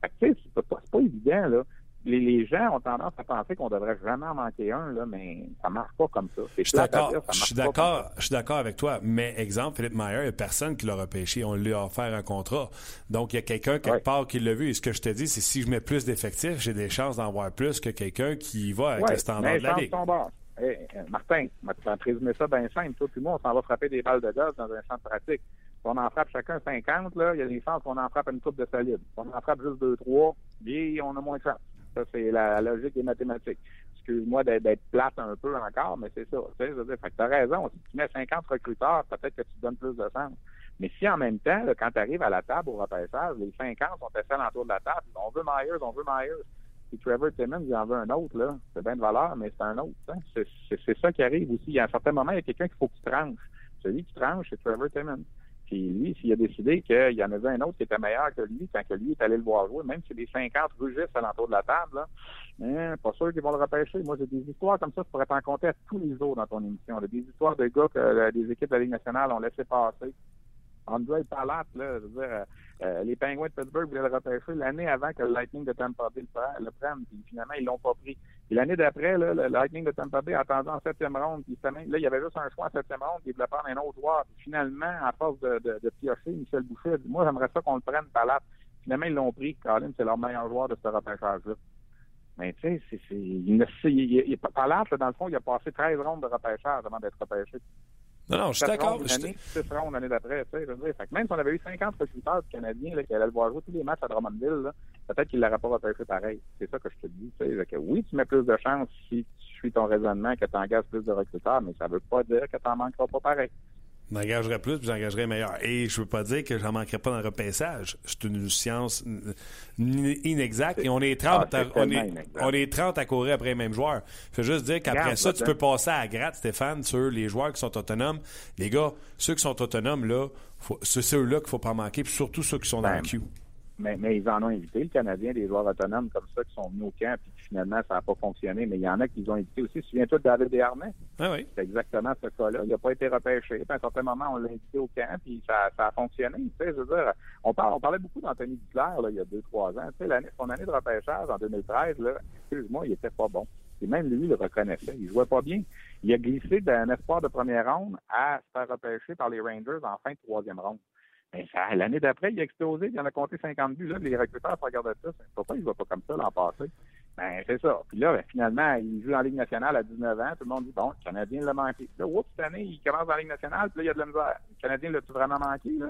Fait que, c'est pas, pas évident, là les, les, gens ont tendance à penser qu'on devrait vraiment en manquer un, là, mais ça marche pas comme ça.
Je suis d'accord. Je suis d'accord. Je suis d'accord avec toi. Mais exemple, Philippe Mayer, il n'y a personne qui l'a repêché. On lui a offert un contrat. Donc, il y a quelqu'un quelque part qui l'a vu. Et ce que je te dis, c'est si je mets plus d'effectifs, j'ai des chances d'en voir plus que quelqu'un qui va avec le standard de la Ligue.
Hey, Martin, tu vas résumer ça bien simple. Toi, puis moi, on s'en va frapper des balles de gaz dans un centre pratique. Si on en frappe chacun 50, là, il y a des chances qu'on en frappe une coupe de solide. Si on en frappe juste 2-3, bien, on a moins de chance. Ça, c'est la, logique des mathématiques. Excuse-moi d'être plate un peu encore, mais c'est ça. Tu sais, as raison. Si tu mets 50 recruteurs, peut-être que tu donnes plus de sens. Mais si en même temps, quand tu arrives à la table au repêchage, les 50 sont assis autour de la table, on veut Myers, on veut Myers. Puis Trevor Timmons, il en veut un autre, là. C'est bien de valeur, mais c'est un autre. Hein. C'est ça qui arrive aussi. Il y a un certain moment, il y a quelqu'un qu'il faut qu'il tranche. Celui qui tranche, c'est Trevor Timmons. Puis lui, s'il a décidé qu'il y en avait un autre qui était meilleur que lui, quand que lui est allé le voir jouer, même si les 50 rugissent à l'entour de la table, là, hein, pas sûr qu'ils vont le repêcher. Moi, j'ai des histoires comme ça, je pourrais t'en compter à tous les jours dans ton émission. Des histoires de gars que euh, des équipes de la Ligue nationale ont laissé passer. André Palat, là, je veux dire, euh, euh, les Penguins de Pittsburgh voulaient le repêcher l'année avant que le Lightning de Tampa Bay le, prenne, puis finalement, ils l'ont pas pris. Puis l'année d'après, le Lightning de Tampa Bay attendu en septième ronde, puis là, il y avait juste un choix en septième ronde, puis il voulait prendre un autre joueur. Puis finalement, à force de, piocher, Michel Boucher dit, moi, j'aimerais ça qu'on le prenne, Palat. Finalement, ils l'ont pris. Colin, c'est leur meilleur joueur de ce repêchage-là. Mais tu sais, c'est, c'est, il, dans le fond, il a passé 13 rondes de repêchage avant d'être repêché.
Non, non, je suis d'accord.
Année, six rondes l'année d'après, même si on avait eu 50 recruteurs canadiens là, qui allaient le voir jouer tous les matchs à Drummondville, peut-être qu'il ne l'aurait pas repêché pareil. C'est ça que je te dis. Que oui, tu mets plus de chances si tu suis ton raisonnement, que tu engages plus de recruteurs, mais ça ne veut pas dire que tu n'en manqueras pas pareil.
J'engagerais plus, puis j'engagerais meilleur. Et je veux pas dire que j'en manquerais pas dans le repaissage. C'est une science inexacte et on est 30, ah, à, on, est, on est 30 à courir après les mêmes joueurs. Je veux juste dire qu'après ça, tu peux passer à gratte, Stéphane, sur les joueurs qui sont autonomes. Les gars, ceux qui sont autonomes, là, c'est ceux-là qu'il faut pas manquer, puis surtout ceux qui sont dans le queue.
Mais, mais, ils en ont invité, le Canadien, des joueurs autonomes comme ça qui sont venus au camp puis finalement ça n'a pas fonctionné. Mais il y en a qui ont invité aussi. Souviens-toi de David Desharnais?
Ah oui.
C'est exactement ce cas-là. Il n'a pas été repêché. Puis à un certain moment, on l'a invité au camp puis ça, ça a fonctionné. Tu sais, je veux dire, on, parle, on parlait beaucoup d'Anthony Duclair là, il y a deux, trois ans. Tu sais, son année de repêchage en 2013, là, excuse-moi, il était pas bon. Et même lui le reconnaissait. Il jouait pas bien. Il a glissé d'un espoir de première ronde à se faire repêcher par les Rangers en fin de troisième ronde. L'année d'après, il a explosé, il en a compté 50 buts. Là, les recruteurs regardaient ça. Pourquoi il ne va pas comme ça l'an passé? Ben, c'est ça. Puis là, ben, finalement, il joue en Ligue nationale à 19 ans. Tout le monde dit, bon, le Canadien l'a manqué. Là, oups, cette année, il commence en Ligue nationale, puis là, il y a de la misère. Le Canadien l'a-tu vraiment manqué, là?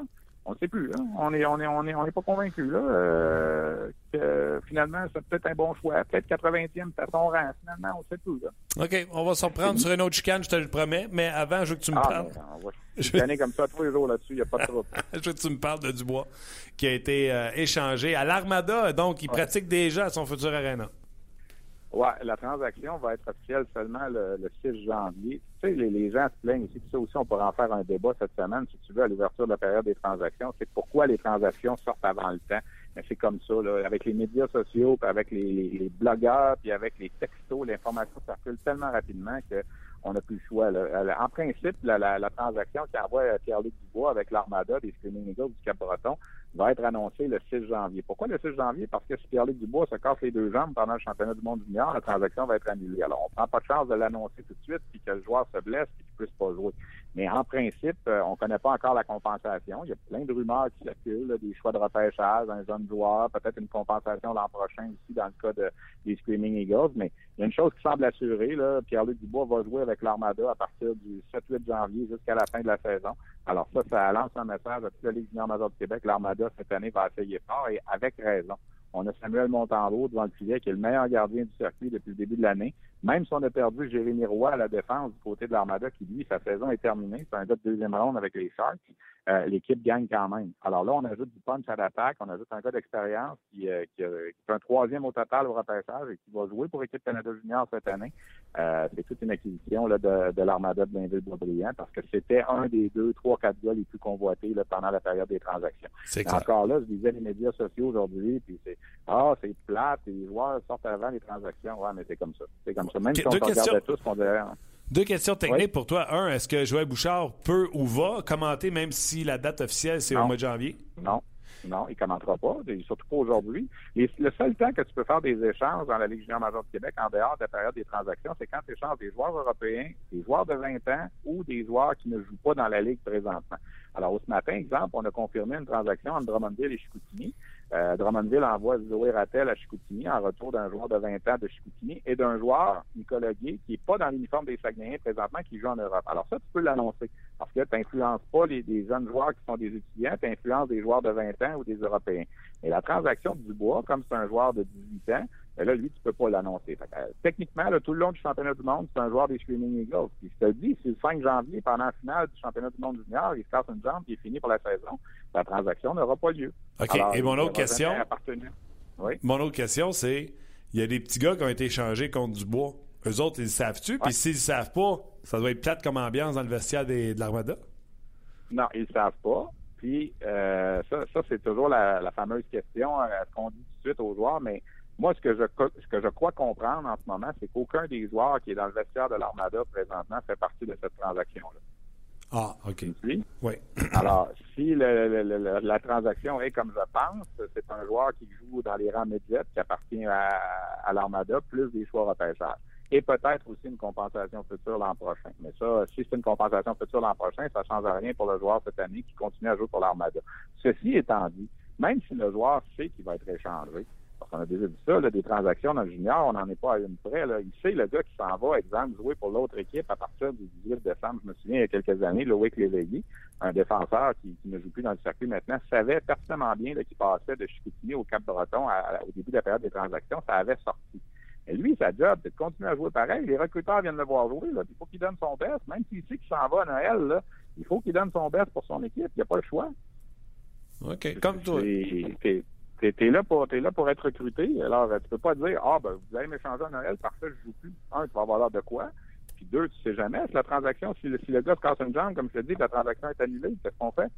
On ne sait plus. Là. On n'est on est, on est, on est pas convaincu là, euh, que finalement, c'est peut-être un bon choix. Peut-être 80e, à ton rang. Finalement, on sait tout. Là.
OK, on va s'en prendre sur une autre chicane, je te le promets. Mais avant, je veux que tu me ah, parles.
Ben, je vais comme ça tous les jours là-dessus, il n'y a pas de trouble.
je veux que tu me parles de Dubois, qui a été euh, échangé à l'Armada. Donc, il pratique déjà son futur arena.
Oui, la transaction va être officielle seulement le, 6 janvier. Tu sais, les, gens se plaignent aussi, ça aussi, on pourra en faire un débat cette semaine, si tu veux, à l'ouverture de la période des transactions. C'est pourquoi les transactions sortent avant le temps. Mais c'est comme ça, là, avec les médias sociaux, puis avec les, blogueurs, puis avec les textos, l'information circule tellement rapidement que on n'a plus le choix. En principe, la, la, transaction qui envoie Pierre-Luc Dubois avec l'Armada des Screaming Eagles du Cap-Breton va être annoncée le 6 janvier. Pourquoi le 6 janvier? Parce que si Pierre-Luc Dubois se casse les deux jambes pendant le championnat du monde junior, la transaction va être annulée. Alors, on prend pas de chance de l'annoncer tout de suite, puis que le joueur se blesse, puis qu'il puisse pas jouer. Mais en principe, euh, on ne connaît pas encore la compensation. Il y a plein de rumeurs qui circulent, des choix de repêchage, un jeune joueur, peut-être une compensation l'an prochain aussi dans le cas de, des Screaming Eagles. Mais il y a une chose qui semble assurée. Pierre-Luc Dubois va jouer avec l'Armada à partir du 7-8 janvier jusqu'à la fin de la saison. Alors ça, ça lance un message à toute la Ligue junior majeure du Québec. L'Armada, cette année, va essayer fort et avec raison. On a Samuel Montembeau devant le filet, qui est le meilleur gardien du circuit depuis le début de l'année, Même si on a perdu Jérémy Roy à la défense du côté de l'Armada, qui lui, sa saison est terminée, c'est un gars de deuxième ronde avec les Sharks, euh, l'équipe gagne quand même. Alors là, on ajoute du punch à l'attaque, on ajoute un gars d'expérience qui, euh, qui, euh, qui, fait un troisième au total au repêchage et qui va jouer pour l'équipe Canada Junior cette année. Euh, c'est toute une acquisition là, de, de l'Armada de Blainville Boisbriand parce que c'était un des deux, trois, quatre gars les plus convoités là, pendant la période des transactions. Encore là, je disais les médias sociaux aujourd'hui, puis c'est Ah, c'est plate, les joueurs sortent avant les transactions. Ouais, mais c'est comme ça. C'est comme ça. Même si on regardait tous, on dirait.
Deux questions techniques pour toi. Un, est-ce que Joël Bouchard peut ou va commenter, même si la date officielle, c'est au mois de janvier?
Non. Non, il ne commentera pas, surtout pas aujourd'hui. Le seul temps que tu peux faire des échanges dans la Ligue junior majeure du Québec, en dehors de la période des transactions, c'est quand tu échanges des joueurs européens, des joueurs de 20 ans ou des joueurs qui ne jouent pas dans la Ligue présentement. Alors, ce matin, exemple, on a confirmé une transaction entre Drummondville et Chicoutimi. Euh, Drummondville envoie Zoé Rattel à Chicoutimi en retour d'un joueur de 20 ans de Chicoutimi et d'un joueur, Nicolas Gué, qui n'est pas dans l'uniforme des Saguenayens présentement, qui joue en Europe. Alors ça, tu peux l'annoncer parce que tu n'influences pas les, jeunes joueurs qui sont des étudiants, tu influences des joueurs de 20 ans ou des Européens. Et la transaction de Dubois, comme c'est un joueur de 18 ans, mais là, lui, tu peux pas l'annoncer. Euh, techniquement, là, tout le long du championnat du monde, c'est un joueur des Screaming Eagles. Puis je te dis, si le 5 janvier, pendant la finale du championnat du monde junior, il se casse une jambe et il est fini pour la saison, la transaction n'aura pas lieu.
OK. et mon autre question? Oui? Mon autre question, c'est il y a des petits gars qui ont été échangés contre Dubois. Eux autres, ils le savent-tu? Puis s'ils ne savent pas, ça doit être plate comme ambiance dans le vestiaire des, de l'Armada?
Non, ils ne savent pas. Puis euh, ça, ça c'est toujours la, la, fameuse question, euh, ce qu'on dit tout de suite aux joueurs, mais moi, ce que je ce que je crois comprendre en ce moment, c'est qu'aucun des joueurs qui est dans le vestiaire de l'Armada présentement fait partie de cette transaction-là.
Ah, OK.
Oui. Alors, si le, le, la transaction est comme je pense, c'est un joueur qui joue dans les rangs médias, qui appartient à, à l'Armada, plus des choix repêchages. Et peut-être aussi une compensation future l'an prochain. Mais ça, si c'est une compensation future l'an prochain, ça ne change rien pour le joueur cette année qui continue à jouer pour l'Armada. Ceci étant dit, même si le joueur sait qu'il va être échangé, parce qu'on a déjà vu ça, là, des transactions dans le junior, on n'en est pas à une près. Là. Il sait, le gars qui s'en va, exemple, jouer pour l'autre équipe à partir du 18 décembre, je me souviens, il y a quelques années, Loïc Léveillé, un défenseur qui, ne joue plus dans le circuit maintenant, savait pertinemment bien qu'il passait de Chicoutimi au Cap-Breton au début de la période des transactions, ça avait sorti. Et lui, sa job, c'est de continuer à jouer pareil. Les recruteurs viennent le voir jouer. Là. Il faut qu'il donne son best. Même s'il sait qu'il s'en va à Noël, là, il faut qu'il donne son best pour son équipe. Il n'y a pas le choix.
OK. Comme toi.
T'es es là pour es là pour être recruté. Alors, tu peux pas dire Ah ben vous allez m'échanger à Noël, parfait, je joue plus. Un, tu vas avoir l'air de quoi? Puis deux, tu sais jamais. Si la transaction, si le, si le gars se casse une jambe, comme je te dis, la transaction est annulée, qu'est-ce qu'on fait?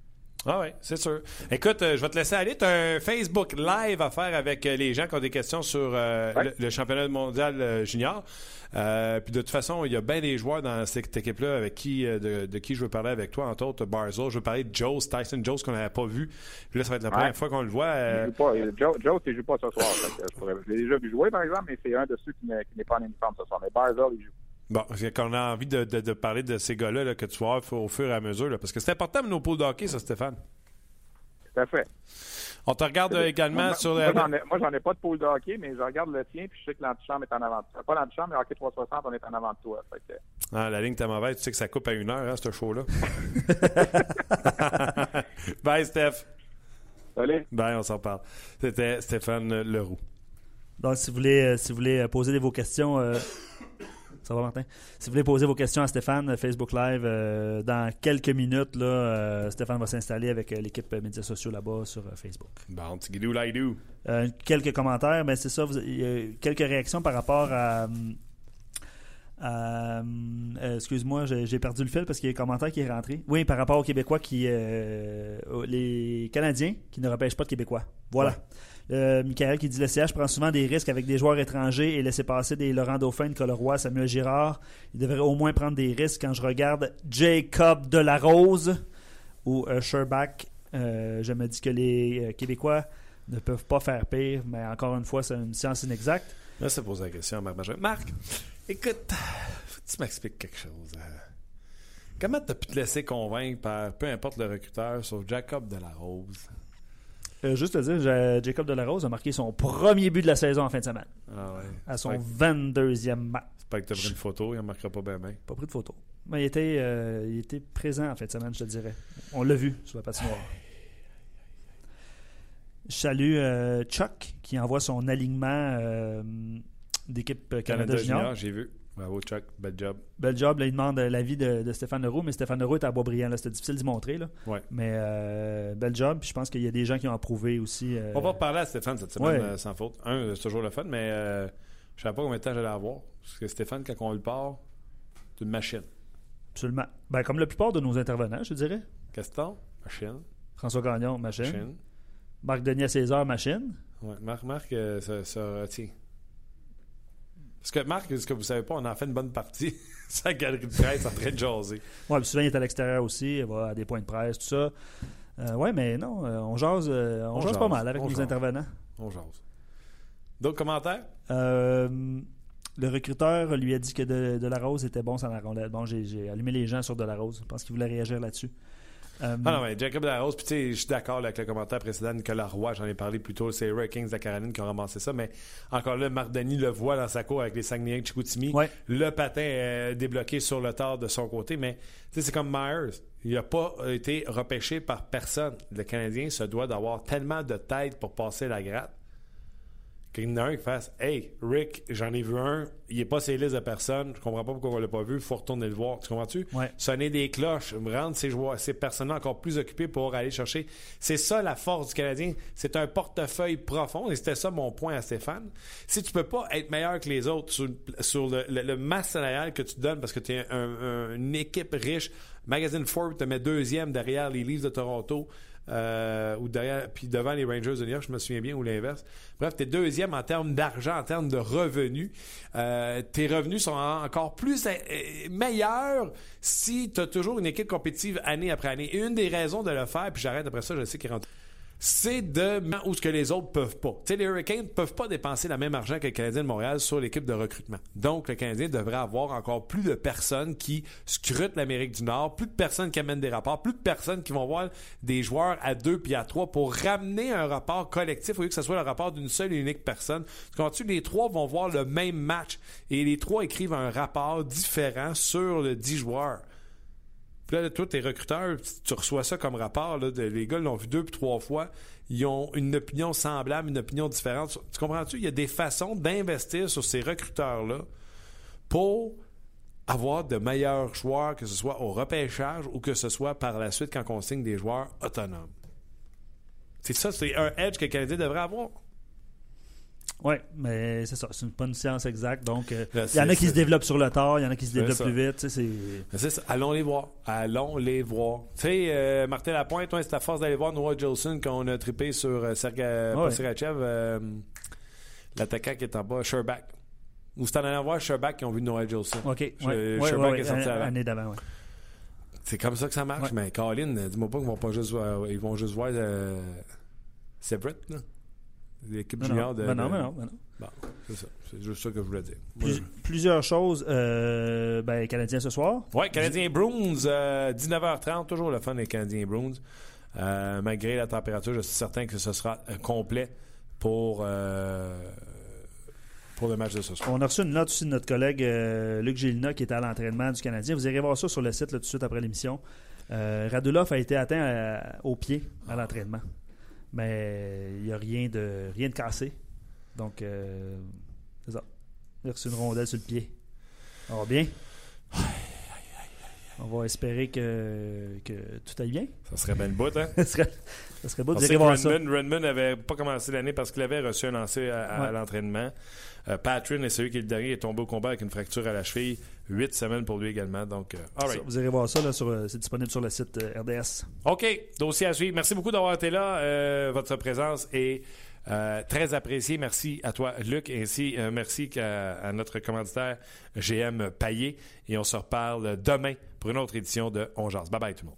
Ah oui, c'est sûr. Écoute, euh, je vais te laisser aller. Tu as un Facebook live à faire avec euh, les gens qui ont des questions sur euh, le, championnat mondial junior. Puis de toute façon, il y a bien des joueurs dans cette équipe-là avec qui de, qui je veux parler avec toi, entre autres Barzell. Je veux parler de Joe, Tyson Joe, qu'on n'avait pas vu. Puis là, ça va être la première fois qu'on le voit.
Joe, Joe, il joue pas ce soir. je, l'ai déjà vu jouer, par exemple, mais c'est un de ceux qui n'est pas en uniforme ce soir. Mais Barzell, il joue.
Bon, qu'on a envie de, de, parler de ces gars-là que tu vois au fur et à mesure, là, parce que c'est important nos poules d'hockey, ça, Stéphane.
Tout à fait.
On te regarde également sur...
Moi, ai, moi, j'en ai pas de poule d'hockey, mais je regarde le tien, puis je sais que l'antichambre est en avant de toi. Pas l'antichambre, mais hockey 360, on est en avant de toi. Fait
Ah, la ligne t'es mauvaise, tu sais que ça coupe à une heure, hein, ce show-là. Bye, Steph.
Salut.
Bye, on s'en parle. C'était Stéphane Leroux.
Donc, si vous voulez, euh, si vous voulez euh, poser vos questions... Euh, ça va, Martin? Si vous voulez poser vos questions à Stéphane, Facebook Live, euh, dans quelques minutes, là, euh, Stéphane va s'installer avec euh, l'équipe médias sociaux là-bas sur Facebook.
Bon, do
quelques commentaires, ben c'est ça. quelques réactions par rapport à. Excuse-moi, j'ai perdu le fil parce qu'il y a un commentaire qui est rentré. Oui, par rapport aux Québécois qui. les Canadiens qui ne repêchent pas de Québécois. Voilà. Euh, Michael qui dit le CH prend souvent des risques avec des joueurs étrangers et laisser passer des Laurent Dauphin, Roy, Samuel Girard. Il devrait au moins prendre des risques quand je regarde Jacob Delarose ou euh, Sherbach. Euh, je me dis que les Québécois ne peuvent pas faire pire, mais encore une fois, c'est une science inexacte.
Là, ça pose la question, Marc Marc, écoute, tu m'expliques quelque chose. Comment tu as pu te laisser convaincre par peu importe le recruteur, sauf Jacob Delarose?
Euh, juste te dire, Jacob Delarose a marqué son premier but de la saison en fin de semaine.
Ah ouais.
À son 22e match.
C'est pas que tu as pris une photo, il ne marquera pas bien, bien.
Pas pris de photo. Mais il était, euh, il était présent en fin de semaine, je te dirais. On l'a vu sur la patinoire. Je salue euh, Chuck qui envoie son alignement d'équipe euh,
Canada,
Canada,
Junior,
Junior.
j'ai vu. Bravo, Chuck. Bel job.
Bel job. Là, il demande euh, l'avis de, de Stéphane Leroux, mais Stéphane Leroux est à Boisbriand. C'était difficile d'y montrer. Là.
Ouais.
Mais euh, bel job. Puis je pense qu'il y a des gens qui ont approuvé aussi. euh,
On va reparler à Stéphane cette semaine,
Ouais.
euh, sans faute. Un, c'est toujours le fun, mais je ne savais pas combien de temps j'allais avoir. Parce que Stéphane, quand on le part, c'est une machine.
Absolument. Ben, comme la plupart de nos intervenants, je dirais.
Caston, machine.
François Gagnon, machine.
Machine.
Marc Denis César, machine.
Ouais, Marc, Marc ça, ça retient. Parce que Marc, ce que vous savez pas, on en fait une bonne partie. Sa galerie de presse en train de jaser.
Puis souvent, il est à l'extérieur aussi. Il va à des points de presse, tout ça. Euh, ouais, mais non, euh, on jase, euh, on
On
jase
jase,
pas mal avec nos
jase.
intervenants.
On jase. D'autres commentaires?
Le recruteur lui a dit que de, de la Rose était bon sans la rondelle. Bon, j'ai j'ai allumé les gens sur de la Rose. Je pense qu'il voulait réagir là-dessus. Euh,
Ah non, mais Jacob Darros, puis tu sais, je suis d'accord avec le commentaire précédent de Nicolas Roy, j'en ai parlé plus tôt, c'est les Hurricanes de la Caroline qui ont ramassé ça, mais encore là, Marc Denis le voit dans sa cour avec les Saguenayens de Chicoutimi.
Ouais.
Le patin est débloqué sur le tard de son côté, mais tu sais, c'est comme Myers. Il n'a pas été repêché par personne. Le Canadien se doit d'avoir tellement de tête pour passer la gratte qu'il y en a un qui fasse Hey, Rick, j'en ai vu un, il n'est pas sur les listes de personnes, je comprends pas pourquoi on l'a pas vu, il faut retourner le voir. Tu comprends-tu?
Ouais.
Sonner des cloches, rendre ces joueurs, ces personnes encore plus occupées pour aller chercher. C'est ça la force du Canadien. C'est un portefeuille profond et c'était ça mon point à Stéphane. Si tu peux pas être meilleur que les autres sur, sur le, le- le masse salarial que tu donnes parce que tu es un- un- une équipe riche, Magazine Forbes te met deuxième derrière les Leafs de Toronto. Euh, ou derrière, puis devant les Rangers de New York, je me souviens bien, ou l'inverse. Bref, tu es deuxième en termes d'argent, en termes de revenus. Euh, tes revenus sont en- encore plus euh, meilleurs si tu as toujours une équipe compétitive année après année. Et une des raisons de le faire, puis j'arrête après ça, je sais qu'il rentre c'est de où ce que les autres peuvent pas. Tu les Hurricanes ne peuvent pas dépenser le même argent que le Canadien de Montréal sur l'équipe de recrutement. Donc, le Canadien devrait avoir encore plus de personnes qui scrutent l'Amérique du Nord, plus de personnes qui amènent des rapports, plus de personnes qui vont voir des joueurs à deux puis à trois pour ramener un rapport collectif au lieu que ce soit le rapport d'une seule et unique personne. Quand tu les trois vont voir le même match et les trois écrivent un rapport différent sur le 10 joueurs. Puis là, toi, tes recruteurs, tu reçois ça comme rapport. Là, les gars l'ont vu deux puis trois fois. Ils ont une opinion semblable, une opinion différente. Tu comprends-tu? Il y a des façons d'investir sur ces recruteurs-là pour avoir de meilleurs joueurs, que ce soit au repêchage ou que ce soit par la suite quand on signe des joueurs autonomes. C'est ça, c'est un edge que le devrait avoir.
Oui, mais c'est ça. C'est pas une science exacte. Donc, euh,
Là,
il y en a qui se développent sur le tard, il y en a qui se développent plus vite. c'est-
ça. Allons les voir. Allons les voir. Tu sais, euh, Martin Lapointe, toi, c'est à force d'aller voir Noah Jolson qu'on a trippé sur euh, Serga, pas
Ouais.
Sergachev, euh, l'attaquant qui est en bas, Sherbach. Ou c'est en allant voir Sherbach qui ont vu Noah Jolson.
OK.
Je-
ouais, ouais, ouais,
est sorti
an-
avant.
année d'avant, ouais.
C'est comme ça que ça marche.
Ouais.
Mais Colin, dis-moi pas qu'ils vont pas juste voir, ils vont juste voir euh, Severett, là. L'équipe junior
non,
de.
ben non, ben non, ben non.
Bon, c'est ça. C'est juste ça que je voulais dire.
Plus- plusieurs choses. Euh, ben, Canadiens ce soir.
Ouais, Canadien Bruins, euh, 19h30, toujours le fun des Canadiens Bruins. Euh, malgré la température, je suis certain que ce sera euh, complet pour, euh, pour le match de ce soir.
On a reçu une note aussi de notre collègue euh, Luc Gélina qui était à l'entraînement du Canadien. Vous irez voir ça sur le site là, tout de suite après l'émission. Euh, Radulov a été atteint à- au pied à l'entraînement. Mais il n'y a rien de, rien de cassé. Donc, euh, c'est ça. Il a reçu une rondelle sur le pied. Ça va bien? On va espérer que, que tout aille bien.
Ça serait bien le bout, hein?
ça serait, ça serait beau de
On que
voir ça.
Redmond, Redmond avait pas commencé l'année parce qu'il avait reçu un lancer à, à
Ouais.
l'entraînement. Euh, Patrin est celui qui est le dernier est tombé au combat avec une fracture à la cheville. Huit semaines pour lui également. Donc, euh, all right.
Vous irez voir ça, là, sur, euh, c'est disponible sur le site euh, RDS.
OK, dossier à suivre. Merci beaucoup d'avoir été là. Votre présence est très appréciée. Merci à toi, Luc, ainsi merci à, notre commanditaire GM Paillé. Et on se reparle demain pour une autre édition de On Jase. Bye bye tout le monde.